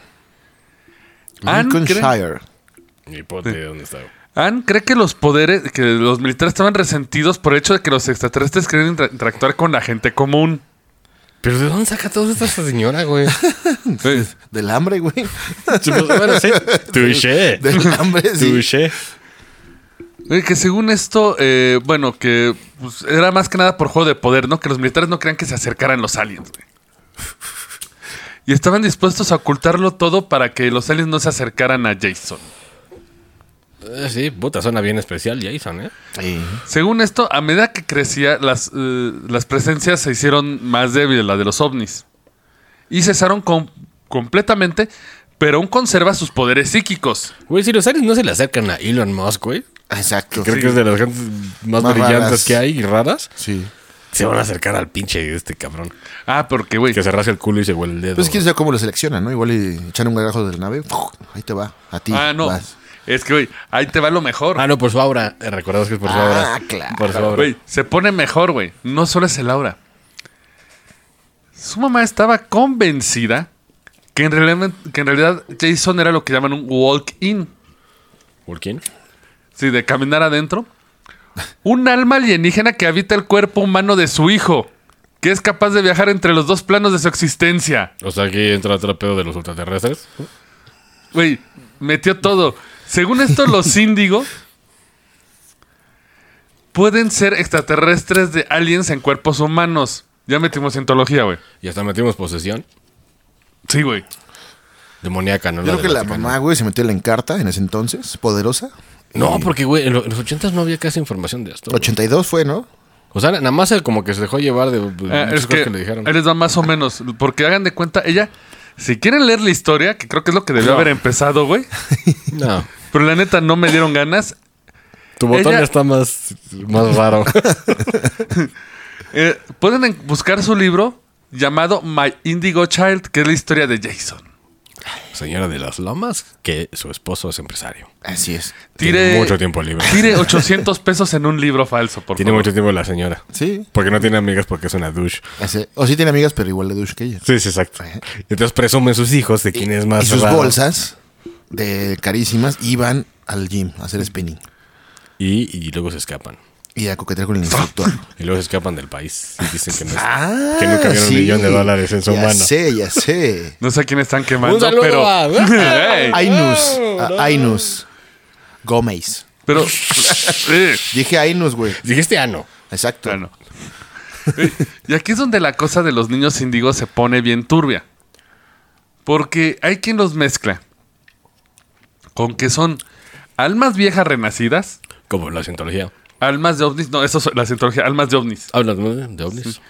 C: Lincolnshire.
D: Ni pote de dónde está, güey.
B: Ann cree que los poderes, que los militares estaban resentidos por el hecho de que los extraterrestres querían inter- interactuar con la gente común.
D: Pero ¿de dónde saca todo esto esta señora, güey?
C: Del hambre, güey.
D: Pues, bueno, sí. Touché.
C: Del hambre, sí.
D: Touché.
B: Que según esto, eh, bueno, que pues, era más que nada por juego de poder, ¿no? Que los militares no creían que se acercaran los aliens, güey. Y estaban dispuestos a ocultarlo todo para que los aliens no se acercaran a Jason.
D: Eh, sí, puta, suena bien especial Jason, ¿eh?
C: Sí.
B: Según esto, a medida que crecía, las, eh, las presencias se hicieron más débiles, la de los ovnis. Y cesaron com- completamente, pero aún conserva sus poderes psíquicos.
D: Güey, si los aliens no se le acercan a Elon Musk, güey.
C: Exacto.
D: Creo que es de las gentes más,
C: Más
D: brillantes
C: raras.
D: que hay y raras.
C: Sí.
D: Se van a acercar al pinche de este cabrón.
B: Ah, porque, güey.
D: Que se el culo y se huele el dedo.
C: Pues quién sabe cómo lo seleccionan, ¿no? Igual y echan un gargajo de la nave. Ahí te va. A ti.
B: Ah, no.
C: vas.
B: Es que, güey, ahí te va lo mejor.
D: Ah, no, por su aura. Eh, ¿Recordás que es por su
C: Ah,
D: aura?
C: claro.
D: Por su aura.
B: Güey, se pone mejor, güey. No solo es el aura. Su mamá estaba convencida que en, realidad, que en realidad Jason era lo que llaman un walk-in.
D: ¿Por quién?
B: Sí, de caminar adentro. Un alma alienígena que habita el cuerpo humano de su hijo. Que es capaz de viajar entre los dos planos de su existencia.
D: O sea, aquí entra otro pedo de los ultraterrestres.
B: Güey, metió todo. Según esto, los índigo pueden ser extraterrestres de aliens en cuerpos humanos. Ya metimos cientología, güey.
D: Y hasta metimos posesión
B: Sí, güey.
D: demoníaca, ¿no?
C: Yo creo que la mamá, güey, se metió en la encarta en ese entonces, poderosa.
D: No, porque, güey, en lo- en los ochentas no había casi información de esto. güey.
C: 82 fue, ¿no?
D: O sea, nada más como que se dejó llevar de, de
B: Eh,
D: muchas
B: es
D: cosas
B: que,
D: que le dijeron.
B: ahí les va más o menos. Porque hagan de cuenta, ella, si quieren leer la historia, que creo que es lo que debió haber empezado, güey.
D: No.
B: Pero la neta no me dieron ganas.
D: Tu botón
B: Ella-
D: ya está más, más raro.
B: Eh, pueden en- buscar su libro llamado My Indigo Child, que es la historia de Jason.
D: Señora de las Lomas, que su esposo es empresario.
C: Así es.
B: Tire,
D: Tiene mucho tiempo libre.
B: Tire 800 pesos en un libro falso, por
D: Tiene
B: favor.
D: mucho tiempo la señora.
C: Sí.
D: Porque no tiene amigas porque es una douche.
C: Así- O sí tiene amigas, pero igual de douche que ella.
D: Sí, sí, exacto. Entonces presumen sus hijos de quién es más
C: y sus
D: raro.
C: bolsas de carísimas iban al gym a hacer spinning.
D: Y, y luego se escapan.
C: Y a coquetear con el instructor.
D: Y luego se escapan del país. Y dicen que no es-
C: ah,
D: Que nunca vieron un millón de dólares en su
C: ya
D: mano.
C: sé, ya sé.
B: No sé a quién están quemando,
D: Un saludo
B: pero...
D: a-
C: Ainus. a Ainus. Gómez.
B: pero...
C: Dije Ainus, güey.
D: Dijiste ano.
C: Exacto.
B: bueno. Eh, Y aquí es donde la cosa de los niños índigos se pone bien turbia. Porque hay quien los mezcla con que son almas viejas renacidas,
D: Como la cientología.
B: Almas de ovnis, no, eso es la cientología, almas de ovnis.
D: Hablas ¿no? de ovnis.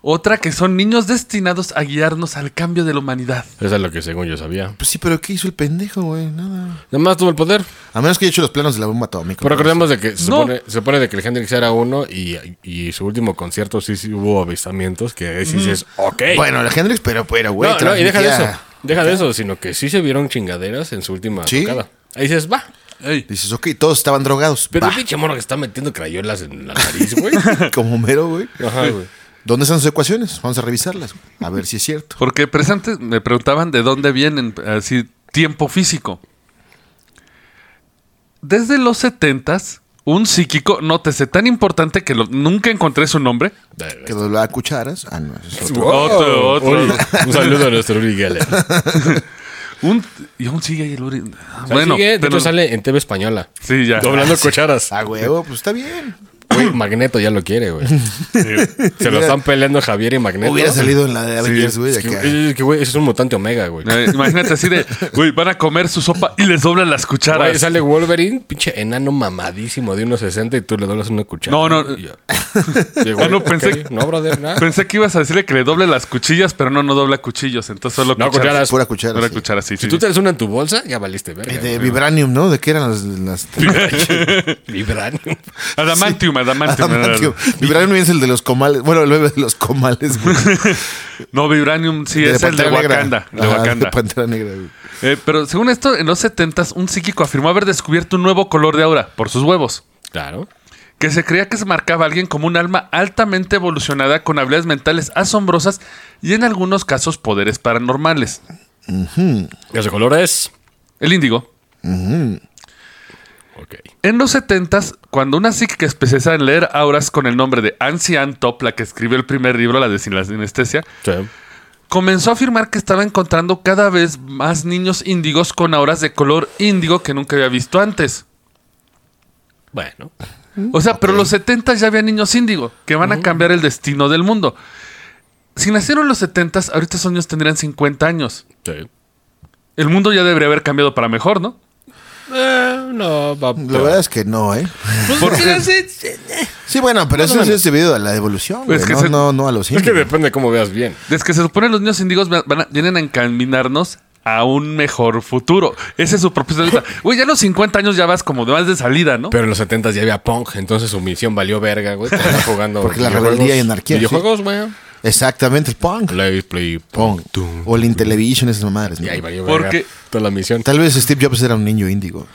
B: Otra que son niños destinados a guiarnos al cambio de la humanidad.
D: Eso es lo que según yo sabía.
C: Pues sí, pero ¿qué hizo el pendejo, güey? Nada.
D: Nada más tuvo el poder.
C: A menos que haya hecho los planos de la bomba atómica.
D: Pero recordemos de que se
B: No.
D: supone, se supone de que el Hendrix era uno y, y su último concierto sí, sí hubo avistamientos que ahí sí dices, ok.
C: Bueno, el Hendrix, pero, pero, güey.
D: no, no, y deja de eso. Deja de eso, sino que sí se vieron chingaderas en su última
C: Sí.
D: tocada. Ahí dices, va.
B: Ey,
C: Dices, ok, todos estaban drogados.
D: Pero el pinche mono que está metiendo crayolas en la nariz, güey.
C: Como mero, güey.
D: Ajá, güey.
C: ¿Dónde están sus ecuaciones? Vamos a revisarlas. A ver si es cierto.
B: Porque presentes me preguntaban de dónde vienen así tiempo físico. Desde los setentas, un psíquico, nótese, tan importante que lo- nunca encontré su nombre.
C: Que doblaba cucharas. Ah, no, eso es otro.
B: Otro, otro.
D: Un saludo a nuestro Uri Geller.
B: Un, y aún sigue ahí el Uri.
D: Bueno,
B: Bueno,
D: de
B: pero-
D: hecho sale en TV Española.
B: sí, ya.
D: Doblando cucharas.
C: Ah, huevo, pues está bien.
D: Güey, Magneto ya lo quiere, güey. Se lo están peleando Javier y Magneto.
C: Hubiera salido en la de Avengers, güey.
D: Es que, es que, güey, ese es un mutante omega, güey.
B: Eh, Imagínate así de, güey, van a comer su sopa y les doblan las
D: Güey,
B: cucharas.
D: sale Wolverine, pinche enano mamadísimo de unos 60 y tú le doblas una cuchara.
B: No, no.
D: Yo- Sí, güey,
B: Ah, no, pensé-
D: ok. No, brother, nada.
B: Pensé que ibas a decirle que le doble las cuchillas, pero no, no dobla cuchillos. Entonces solo
D: No,
B: cucharas.
D: cucharas.
C: Pura cuchara.
B: Pura
C: sí.
B: cuchara, sí,
D: Si
B: sí.
D: tú tienes una en tu bolsa, ya valiste, verga.
C: Eh, De
D: güey.
C: Vibranium, ¿no? ¿De qué eran las. las...
D: Vibranium.
B: Adamantium, adamantium.
C: Adamantium. Vibranium es el de los comales. Bueno, el bebé de los comales. güey.
B: No, Vibranium sí es el de
C: Negra.
B: Wakanda. de
C: Ajá,
B: Wakanda.
C: de Pantera Negra, güey.
B: Eh, pero según esto, en los 70 un psíquico afirmó haber descubierto un nuevo color de aura por sus huevos.
D: Claro.
B: Que se creía que se marcaba a alguien como un alma altamente evolucionada con habilidades mentales asombrosas y en algunos casos poderes paranormales.
D: Ese color es.
B: El índigo. En los 70 cuando una psíquica especializada en leer auras con el nombre de Ancien Top, la que escribió el primer libro, la de Sin la Sinestesia,
D: Sí.
B: comenzó a afirmar que estaba encontrando cada vez más niños índigos con auras de color índigo que nunca había visto antes.
D: Bueno.
B: O sea, pero los 70 ya había niños índigo que van a cambiar el destino del mundo. Si nacieron en los 70 ahorita esos niños tendrían 50 años.
D: Sí.
B: El mundo ya debería haber cambiado para mejor, ¿no?
D: Eh, no, va.
C: La verdad es que no, ¿eh?
B: Porque
C: Sí, bueno, pero eso sí es debido a la evolución, güey,
B: Es que
C: no,
B: se-
C: no, no a los
D: Es que
C: indios.
D: depende de cómo veas bien.
B: desde que se supone los niños índigos van a- vienen a encaminarnos a un mejor futuro. Ese es su propósito. ahorita. Güey, ya a los 50 años ya vas como de más de salida, ¿no?
D: Pero en los 70 ya había punk, entonces su misión valió verga, güey. Estaba jugando.
C: Porque la
D: videojuegos.
C: rebeldía y anarquía, sí.
D: Videojuegos, güey.
C: Exactamente, el punk.
D: Play, play,
C: Punk.
D: punk. tum.
C: O el Intellivision, esas madres. ¿no?
D: Y ahí valió verga.
B: Porque-
D: Toda la misión.
C: Tal vez Steve Jobs era un niño índigo.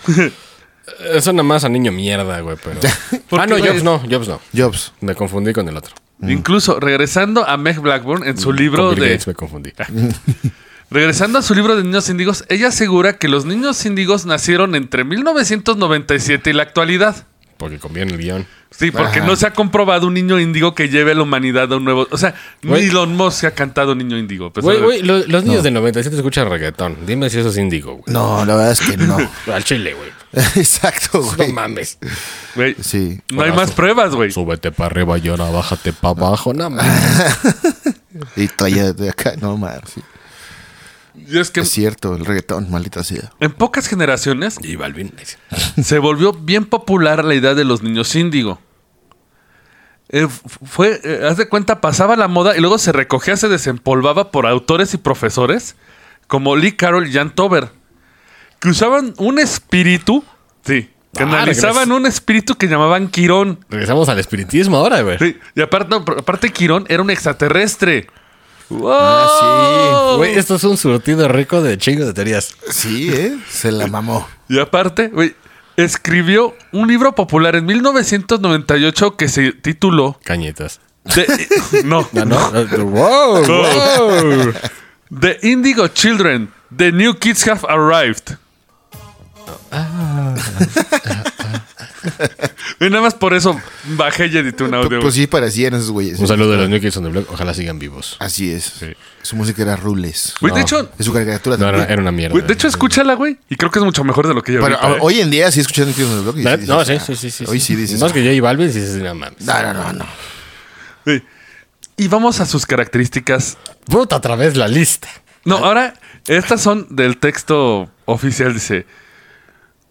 D: Eso nada más a niño mierda, güey, pero. ah, no, Jobs no, Jobs no.
C: Jobs.
D: Me confundí con el otro.
B: Incluso regresando a Meg Blackburn en su libro
D: Con Bill
B: de.
D: Gates me confundí.
B: Regresando a su libro de niños índigos, ella asegura que los niños índigos nacieron entre 1997 y la actualidad.
D: Porque conviene el guion.
B: Sí, porque
C: Ajá.
B: no se ha comprobado un niño índigo que lleve a la humanidad a un nuevo. O sea, ni Elon Musk se ha cantado niño índigo. pues,
D: Güey, güey, lo- los niños del 97 escuchan reggaetón. Dime si eso es índigo, güey.
C: No, la verdad es que no.
D: Al chile, güey.
C: Exacto,
D: No
C: güey.
D: mames.
B: Güey,
C: Sí.
B: No hay más pruebas, güey.
D: Súbete para arriba y ahora bájate para abajo. No mames.
C: Y todavía de acá, no más. sí.
B: Y es que
C: Es cierto, el reggaetón, maldita sea.
B: en pocas generaciones
D: Y Balvin.
B: se volvió bien popular la idea de los niños índigo. Eh, fue, eh, haz de cuenta, pasaba la moda y luego se recogía, se desempolvaba por autores y profesores como Lee Carroll y Jan Tober, que usaban un espíritu, sí, que
D: Ah,
B: un espíritu que llamaban Quirón.
D: Regresamos al espiritismo ahora, güey.
B: Sí, y aparte, no, aparte Quirón era un extraterrestre. ¡Wow!
C: Ah,
D: Güey, esto es un surtido rico de chingo de teorías.
C: Sí, ¿eh? Se la mamó.
B: Y aparte, güey, escribió un libro popular en 1998 que se tituló
D: Cañitas.
B: The- no,
D: ¿no? wow, wow.
B: The Indigo Children, The New Kids Have Arrived. y nada más por eso bajé y edité un audio.
C: Pues sí, parecían esos güeyes.
D: Un saludo de los New Kids on the Block. Ojalá sigan vivos.
C: Así es. Su música era Rules.
B: Güey, de
D: no.
B: hecho,
C: Es su caricatura
D: No, era,
C: también.
D: era una mierda.
B: güey, de hecho, escúchala, güey. Y creo que es mucho mejor de lo que yo
C: Pero
B: ahorita, ¿eh?
C: hoy en día sí escuchando Kids on the Block y
D: No,
C: dices,
D: sí, sí, sí, sí.
C: Hoy sí dices.
D: Más que J Balvin, sí, sí, sí, no mames.
C: No, no, no, no.
B: Sí. Y vamos a sus características
D: Puta, otra vez la lista.
B: No, ahora, estas son del texto oficial, dice.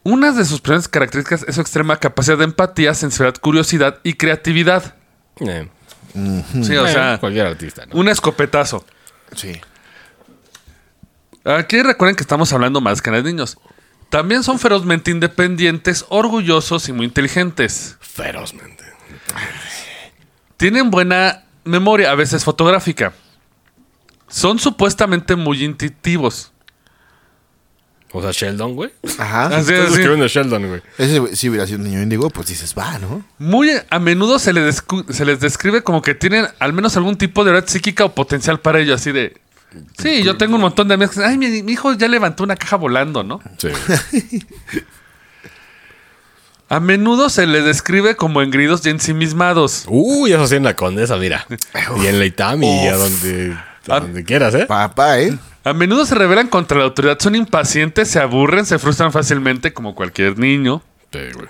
B: Una de sus primeras características es su extrema capacidad de empatía, sensibilidad, curiosidad y creatividad.
D: Eh,
B: Sí, o
D: eh,
B: sea,
D: cualquier artista, ¿no?
B: un escopetazo.
C: Sí.
B: Aquí recuerden que estamos hablando más que de niños. También son ferozmente independientes, orgullosos y muy inteligentes.
D: Ferozmente.
B: Tienen buena memoria, a veces fotográfica. Son supuestamente muy intuitivos.
D: O sea, Sheldon, güey.
C: Ajá.
B: Así
D: Estás
B: es, sí.
D: escribiendo Sheldon, güey.
C: Ese, güey, si hubiera sido un niño índigo, pues dices, va, ¿no?
B: Muy a menudo se les, descu- se les describe como que tienen al menos algún tipo de red psíquica o potencial para ello, así de... Sí, yo tengo un montón de amigos que dicen, ay, mi, mi hijo ya levantó una caja volando, ¿no?
D: Sí.
B: A menudo se les describe como engridos y ensimismados.
D: Uy, eso sí en la condesa, mira. Y en la Itami, y a donde, a
B: Ah.
D: donde quieras, ¿eh?
C: Papá, ¿eh?
B: A menudo se rebelan contra la autoridad, son impacientes, se aburren, se frustran fácilmente como cualquier niño.
D: Sí, güey.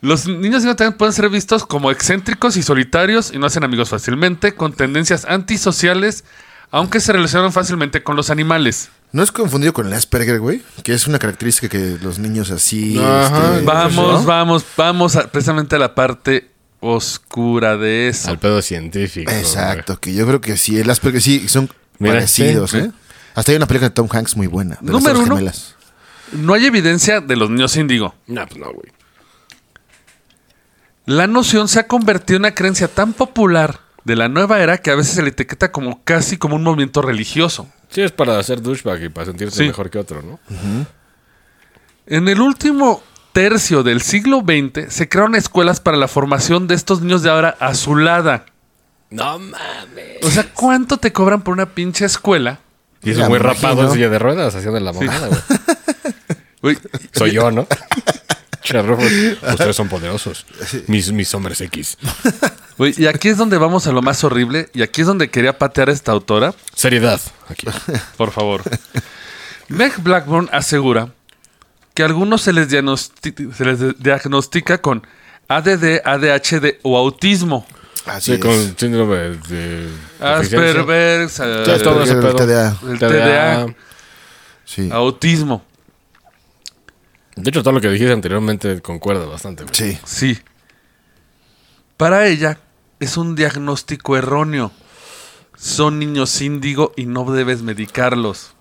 B: Los niños también pueden ser vistos como excéntricos y solitarios y no hacen amigos fácilmente, con tendencias antisociales, aunque se relacionan fácilmente con los animales.
C: ¿No es confundido con el Asperger, güey? Que es una característica que los niños así...
D: Ajá,
C: este,
B: Vamos,
C: ¿no?
B: vamos, vamos a- precisamente a la parte oscura de eso.
D: Al pedo científico.
C: Exacto, que yo creo que sí, el Asperger sí son
D: Mira,
C: parecidos, ¿eh? Hasta hay una película de Tom Hanks muy buena. De
B: Número
C: Torres
B: uno.
C: Gemelas.
B: No hay evidencia de los niños índigo.
D: No, pues no, güey.
B: La noción se ha convertido en una creencia tan popular de la nueva era que a veces se le etiqueta como casi como un movimiento religioso.
D: Sí, es para hacer douchebag y para sentirse
B: Sí.
D: mejor que otro, ¿no?
B: En el último tercio del siglo XX se crearon escuelas para la formación de estos niños de ahora azulada.
D: No mames.
B: O sea, ¿cuánto te cobran por una pinche escuela?
D: Y
C: Ya
D: muy rapado en silla de ruedas, haciendo la mamada, güey. Soy yo, ¿no? Ustedes son poderosos. Mis, mis hombres X.
B: y aquí es donde vamos a lo más horrible, y aquí es donde quería patear a esta autora.
D: Seriedad. Aquí.
B: Por favor. Meg Blackburn asegura que a algunos se les, se les diagnostica con ADD, ADHD o autismo.
C: Así
D: Sí,
C: es.
D: con síndrome de.
B: Asperger, eh,
D: todo ese
C: el
D: pedo.
C: TDA.
B: el TDA,
C: Sí.
B: autismo.
D: De hecho, todo lo que dijiste anteriormente concuerda bastante. güey.
C: Sí.
B: Sí. Para ella es un diagnóstico erróneo. Son niños índigo y no debes medicarlos.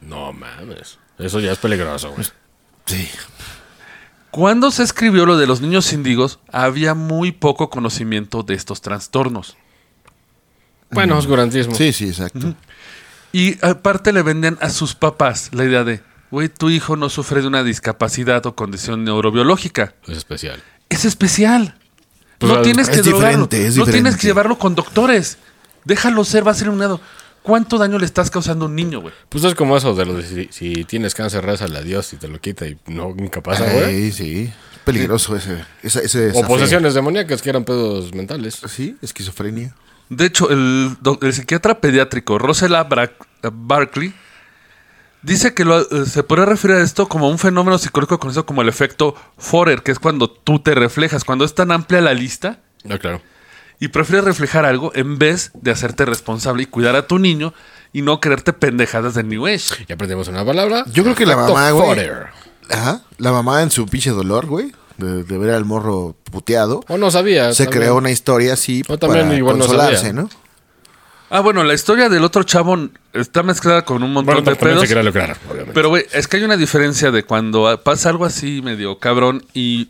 D: No mames. Eso ya es peligroso, güey.
C: Sí.
B: Cuando se escribió lo de los niños índigos, había muy poco conocimiento de estos trastornos.
D: Bueno, oscurantismo.
C: Sí, sí, exacto.
B: Y aparte le venden a sus papás la idea de, güey, tu hijo no sufre de una discapacidad o condición neurobiológica.
D: Es especial.
B: Es especial.
D: Pues,
B: no tienes
C: es
B: que drogarlo.
C: diferente,
B: no tienes que llevarlo con doctores. Déjalo ser, va a ser eliminado. ¿Cuánto daño le estás causando a un niño, güey?
D: Pues es como eso de lo de si, si tienes cáncer, rezale a Dios y te lo quita y no nunca pasa, güey.
C: Sí, sí. Peligroso ese. esa- ese
D: O posesiones demoníacas que eran pedos mentales.
C: Sí, esquizofrenia.
B: De hecho, el, el psiquiatra pediátrico Russell A. Bra- Barkley dice que lo- eh, se podría referir a esto como un fenómeno psicológico conocido como el efecto Forer, que es cuando tú te reflejas, cuando es tan amplia la lista
D: No, claro.
B: Y prefieres reflejar algo en vez de hacerte responsable y cuidar a tu niño y no quererte pendejadas de New Age.
D: Ya aprendimos una palabra.
C: Yo creo que la mamá, güey. Ajá. La mamá en su pinche dolor, güey. De, de ver al morro puteado.
D: O no sabía.
C: Se
D: también.
C: creó una historia así
D: O también
C: para
D: igual no sabía.
C: ¿no?
B: Ah, bueno, la historia del otro chavo está mezclada con un montón
D: Bueno,
B: de pedos.
D: se.
B: Pero, güey, es que hay una diferencia de cuando pasa algo así medio cabrón y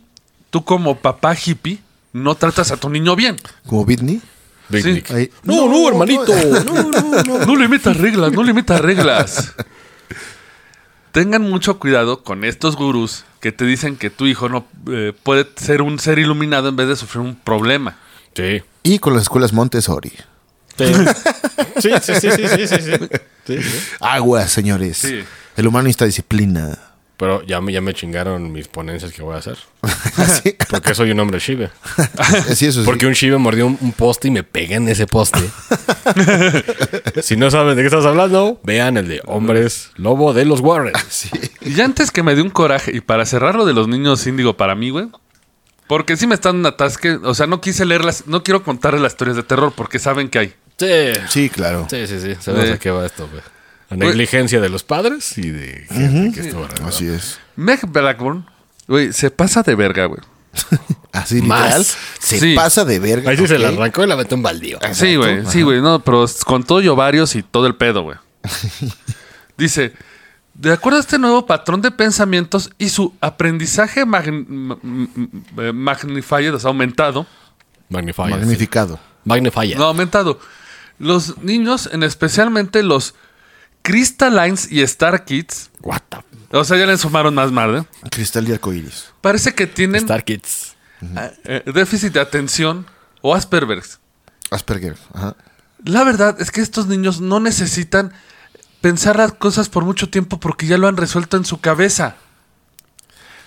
B: tú como papá hippie no tratas a tu niño bien.
C: Como Bitney.
B: Sí.
C: Ahí-
D: No, no, hermanito. No, no, no.
B: No le metas reglas, no le metas reglas. Tengan mucho cuidado con estos gurús que te dicen que tu hijo no eh, puede ser un ser iluminado en vez de sufrir un problema.
D: Sí.
C: Y con las escuelas Montessori.
D: Sí. Sí, sí, sí, sí, sí, sí, sí. Sí, sí.
C: Agua, señores.
B: Sí.
C: El humano necesita disciplina.
D: Pero ya me, ya me chingaron mis ponencias que voy a hacer.
C: Así.
D: Porque soy un hombre shive.
C: Así, eso sí.
D: Porque un shive mordió un, un poste y me pegué en ese poste. si no saben de qué estás hablando, vean el de Hombres Lobo de los Warren.
C: Sí.
B: Y antes que me dé un coraje, y para cerrar lo de los niños índigo para mí, güey. Porque sí me están un atasque. O sea, no quise leerlas, no quiero contarles las historias de terror porque saben que hay.
D: Sí.
C: Sí, claro.
D: Sí, sí, sí. Sabemos a qué va esto, güey. La negligencia de los padres y de gente que estuvo alrededor.
C: Así es.
B: Meg Blackburn, güey, se pasa de verga, güey.
C: Así
D: Más.
C: literal. Se
B: Sí.
C: pasa de verga.
D: Ahí sí se la arrancó y la metió en baldío.
B: Sí, güey, sí, güey, no, pero con todo y ovarios y todo el pedo, güey. Dice, de acuerdo a este nuevo patrón de pensamientos y su aprendizaje magn- m- m- m- magnified, o sea, aumentado,
D: Magnifier.
C: Magnificado.
D: Magnifier.
B: no aumentado, los niños, en especialmente los Crystallines y Star Kids.
D: What the
B: O sea, ya le sumaron más mal, ¿eh?
C: Cristal y arcoíris.
B: Parece que tienen
D: Star Kids.
B: eh, déficit de atención o Asperger's.
C: Asperger. Ajá.
B: La verdad es que estos niños no necesitan pensar las cosas por mucho tiempo porque ya lo han resuelto en su cabeza.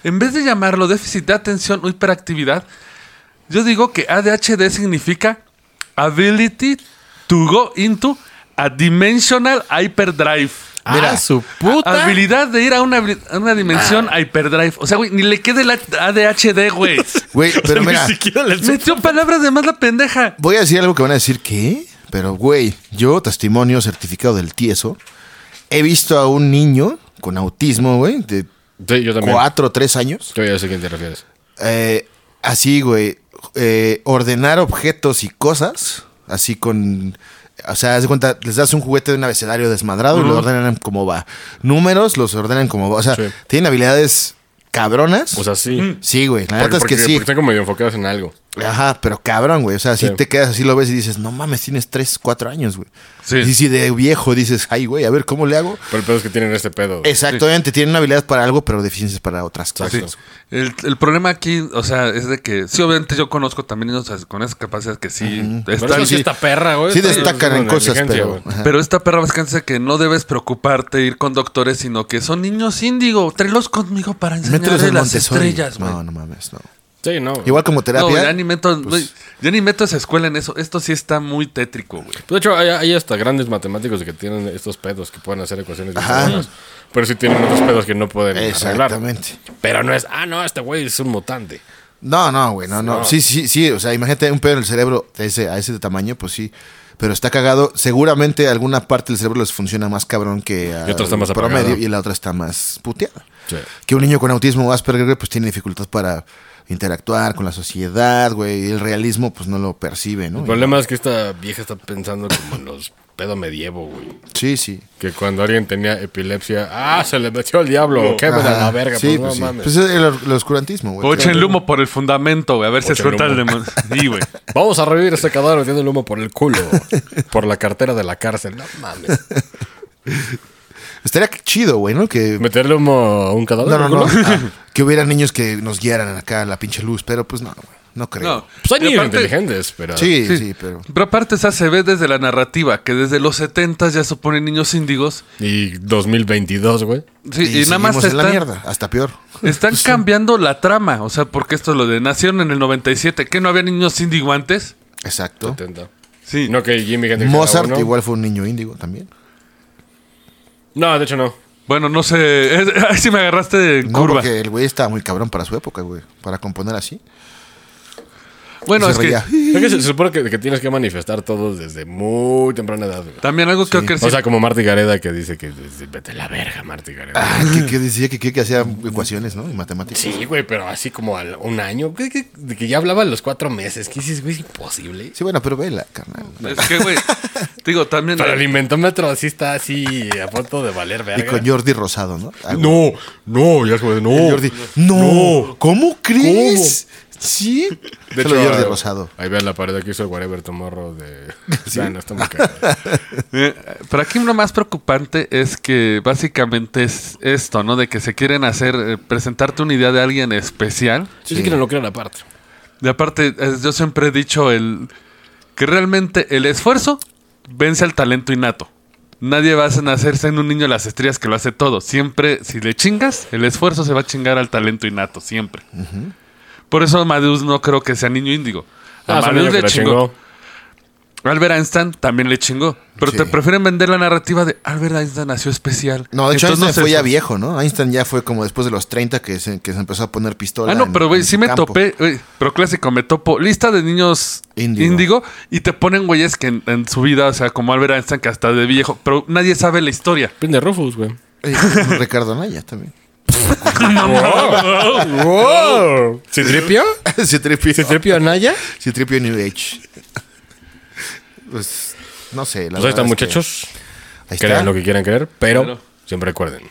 B: En vez de llamarlo déficit de atención o hiperactividad, yo digo que ADHD significa Ability to Go into a Dimensional Hyperdrive.
D: Mira,
C: Mira,
D: su puta.
B: Habilidad de ir a una, a una dimensión hyperdrive. O sea, güey, ni le quede el ADHD, güey.
C: Güey, pero
D: Ni
C: mira,
D: siquiera le
B: Metió palabras de más la pendeja.
C: voy a decir algo que van a decir, ¿qué? Pero, güey, yo, testimonio certificado del tieso, he visto a un niño con autismo, güey, de
D: Sí, yo también.
C: cuatro o tres años.
D: Yo ya sé a quién te refieres.
C: eh, así, güey, eh, ordenar objetos y cosas, así con... O sea, haz de cuenta, les das un juguete de un abecedario desmadrado y lo ordenan como va. Números los ordenan como va. O sea,
D: Sí.
C: tienen habilidades cabronas.
D: O sea, sí.
C: sí, güey. La neta es que
D: porque-
C: sí.
D: porque están como medio enfocados en algo.
C: Ajá, pero cabrón, güey. O sea, si
D: Sí.
C: te quedas así, lo ves y dices, no mames, tienes 3, 4 años, güey.
B: Sí.
C: Y si de viejo dices, ay, güey, a ver cómo le hago.
D: Pero el pedo es que tienen este pedo. güey.
C: Exactamente, tienen una habilidad para algo, pero deficiencias para otras cosas.
B: El, el problema aquí, o sea, es de que sí, obviamente yo conozco también niños con esas capacidades que sí
D: Pero
B: están.
D: sí está perra, güey.
C: Sí destacan
D: es
C: en cosas, pero...
B: Pero esta perra básicamente que no debes preocuparte ir con doctores, sino que son niños índigo. Tráelos conmigo para enseñarles
C: en
B: las
C: Montessori.
B: estrellas, güey.
C: No, no mames, no.
D: Sí, no.
C: Igual como
B: No,
C: terapia.
B: ya ni meto,
C: pues-
B: ya ni meto esa escuela en eso. Esto sí está muy tétrico, güey.
D: De hecho, hay, hay hasta grandes matemáticos que tienen estos pedos que pueden hacer ecuaciones
C: Ajá.
D: Pero sí tienen otros pedos que no pueden arreglar.
C: Exactamente.
D: Pero no es, ah, no, este güey es un mutante.
C: No, no, güey, no, no.
D: No.
C: Sí, sí, sí. O sea, imagínate un pedo en el cerebro de ese, a ese tamaño, pues sí. Pero está cagado. Seguramente alguna parte del cerebro les funciona más cabrón que
D: Y otra está más
C: promedio y la otra está más puteada.
D: Sí.
C: Que un niño con autismo o Asperger, pues tiene dificultad para interactuar con la sociedad, güey. Y el realismo, pues no lo percibe, ¿no?
D: El problema es que esta vieja está pensando como en los pedo medievo, güey.
C: Sí, sí.
D: Que cuando alguien tenía epilepsia, ah, se le metió el diablo, qué
C: Ajá.
D: la verga,
C: Sí,
D: pues,
C: pues,
D: no
C: sí.
D: mames.
C: Pues es el, el oscurantismo, güey.
B: O echen el humo por el fundamento, güey. A ver si cuenta el demonio. Sí, güey.
D: Vamos a revivir este cadáver metiendo el humo por el culo. por la cartera de la cárcel. No mames.
C: Estaría chido, güey, ¿no? Que
D: ¿Meterle humo a un cadáver?
C: No, no, no. Ah, que hubiera niños que nos guiaran acá a la pinche luz, pero pues no, güey. No creo.
B: No.
D: Pues hay niños
B: aparte-
D: inteligentes, pero...
C: Sí, sí,
B: Sí.
C: pero.
B: Pero aparte, esa se ve desde la narrativa, que desde los 70 ya suponen niños índigos.
D: Y 2022, güey.
B: Sí, y, nada más
C: en la
B: están,
C: mierda, hasta peor.
B: están cambiando la trama. O sea, porque esto es lo de nacieron en el 97. ¿Que no había niños índigo antes?
C: Exacto.
D: 70.
B: Sí.
D: No que Jimmy Hendrix
C: Mozart igual fue un niño índigo también.
D: No, de hecho no.
B: Bueno, no sé. es- Ahí sí me agarraste en
C: No,
B: curva.
C: porque el güey estaba muy cabrón para su época, güey. Para componer así.
B: Bueno,
C: Y
B: es
C: se
B: que.
D: Es que se, se supone que, que tienes que manifestar todo desde muy temprana edad, güey.
B: también algo creo que
D: O sea, como Marty Gareda que dice que vete a la verga, Marty Gareda.
C: Ah, que, que decía que, que, que hacía ecuaciones, ¿no? Y matemáticas.
D: Sí, güey, pero así como al un año. ¿Qué- qué- de que ya hablaba a los cuatro meses. ¿Qué dices, güey? Es imposible.
C: Sí, bueno, pero vela, carnal.
B: Es que, güey. digo, también.
D: Pero el inventómetro así está así a punto de valer
C: Y
D: verga.
C: con Jordi Rosado, ¿no? Ah,
D: No, no, ya es como de no.
C: Y Jordi, no, ¿cómo crees? Sí.
D: De
C: Solo
D: hecho,
C: Jordi
D: ah,
C: Rosado.
D: Ahí vean la pared que hizo el Whatever Tomorrow de. No está muy cagado.
B: Eh, pero aquí lo más preocupante es que básicamente es esto, ¿no? De que se quieren hacer, eh, presentarte una idea de alguien especial.
D: Sí, sí que no lo crean aparte.
B: Y aparte, yo siempre he dicho el que realmente el esfuerzo vence al talento innato. Nadie va a nacerse en un niño de las estrellas que lo hace todo. Siempre, si le chingas, el esfuerzo se va a chingar al talento innato, siempre. Por eso Amadeus no creo que sea niño índigo.
D: Ah,
B: Amadeus le chingó.
D: chingó.
B: Albert Einstein también le chingó. Pero
C: Sí.
B: te prefieren vender la narrativa de Albert Einstein nació especial.
C: No, de hecho
B: Entonces
C: Einstein
B: se
C: fue ya viejo, ¿no? Einstein ya fue como después de los 30 que se, que se empezó a poner pistola.
B: Ah, no,
C: en-
B: pero güey, sí me
C: campo.
B: topé, güey, pero clásico, me topo lista de niños
C: Índigo.
B: índigo, y te ponen güeyes que en, en su vida, o sea, como Albert Einstein, que hasta de viejo, pero nadie sabe la historia.
D: Prende Rufus, güey.
C: Eh, Ricardo Anaya también.
D: ¡Wow! ¿Citripio?
C: Citripio.
D: ¿Citripio Anaya?
C: Citripio New Age. Pues, no sé. La
D: Pues ahí están,
C: que-
D: muchachos.
C: Está.
D: Crean lo que quieran creer, pero
B: Claro.
D: siempre recuerden.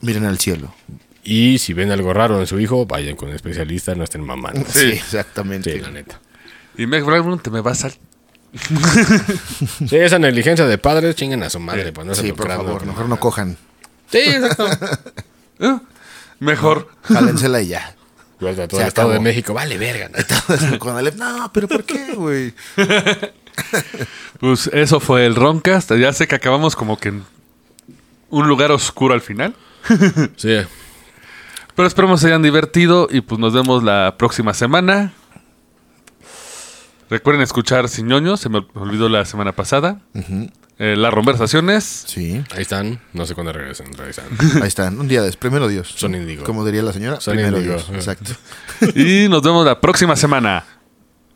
C: Miren al cielo.
D: Y si ven algo raro en su hijo, vayan con un especialista, no estén mamando.
C: Sí, exactamente.
D: Sí, la neta.
B: Y me pregunté, ¿me vas a
D: Sí, esa negligencia de padres, chinguen a su madre. Pues
C: Sí,
D: lo
C: por favor, mejor no cojan.
D: Sí, exacto.
B: Eh, Mejor.
C: Jálensela y ya.
D: Igual de todo
C: Se
D: el Estado de. México, vale, verga. ¿no?
C: Cuando le- No, pero ¿por qué, güey?
B: Pues eso fue el Roncast. Ya sé que acabamos como que en un lugar oscuro al final.
D: Sí.
B: Pero esperemos se hayan divertido y pues nos vemos la próxima semana. Recuerden escuchar Sin ñoños, se me olvidó la semana pasada. Eh, las conversaciones.
C: Sí,
D: Ahí están. No sé cuándo regresen. regresan.
C: ahí están. Un día después. Primero Dios.
D: Son índigo.
C: Como diría la señora.
D: Son
C: primero. Dios. Exacto.
B: Y nos vemos la próxima semana.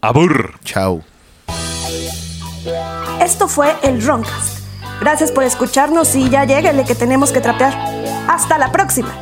B: Abur.
C: Chao.
A: Esto fue el Roncast. Gracias por escucharnos y ya lléguenle que tenemos que trapear. Hasta la próxima.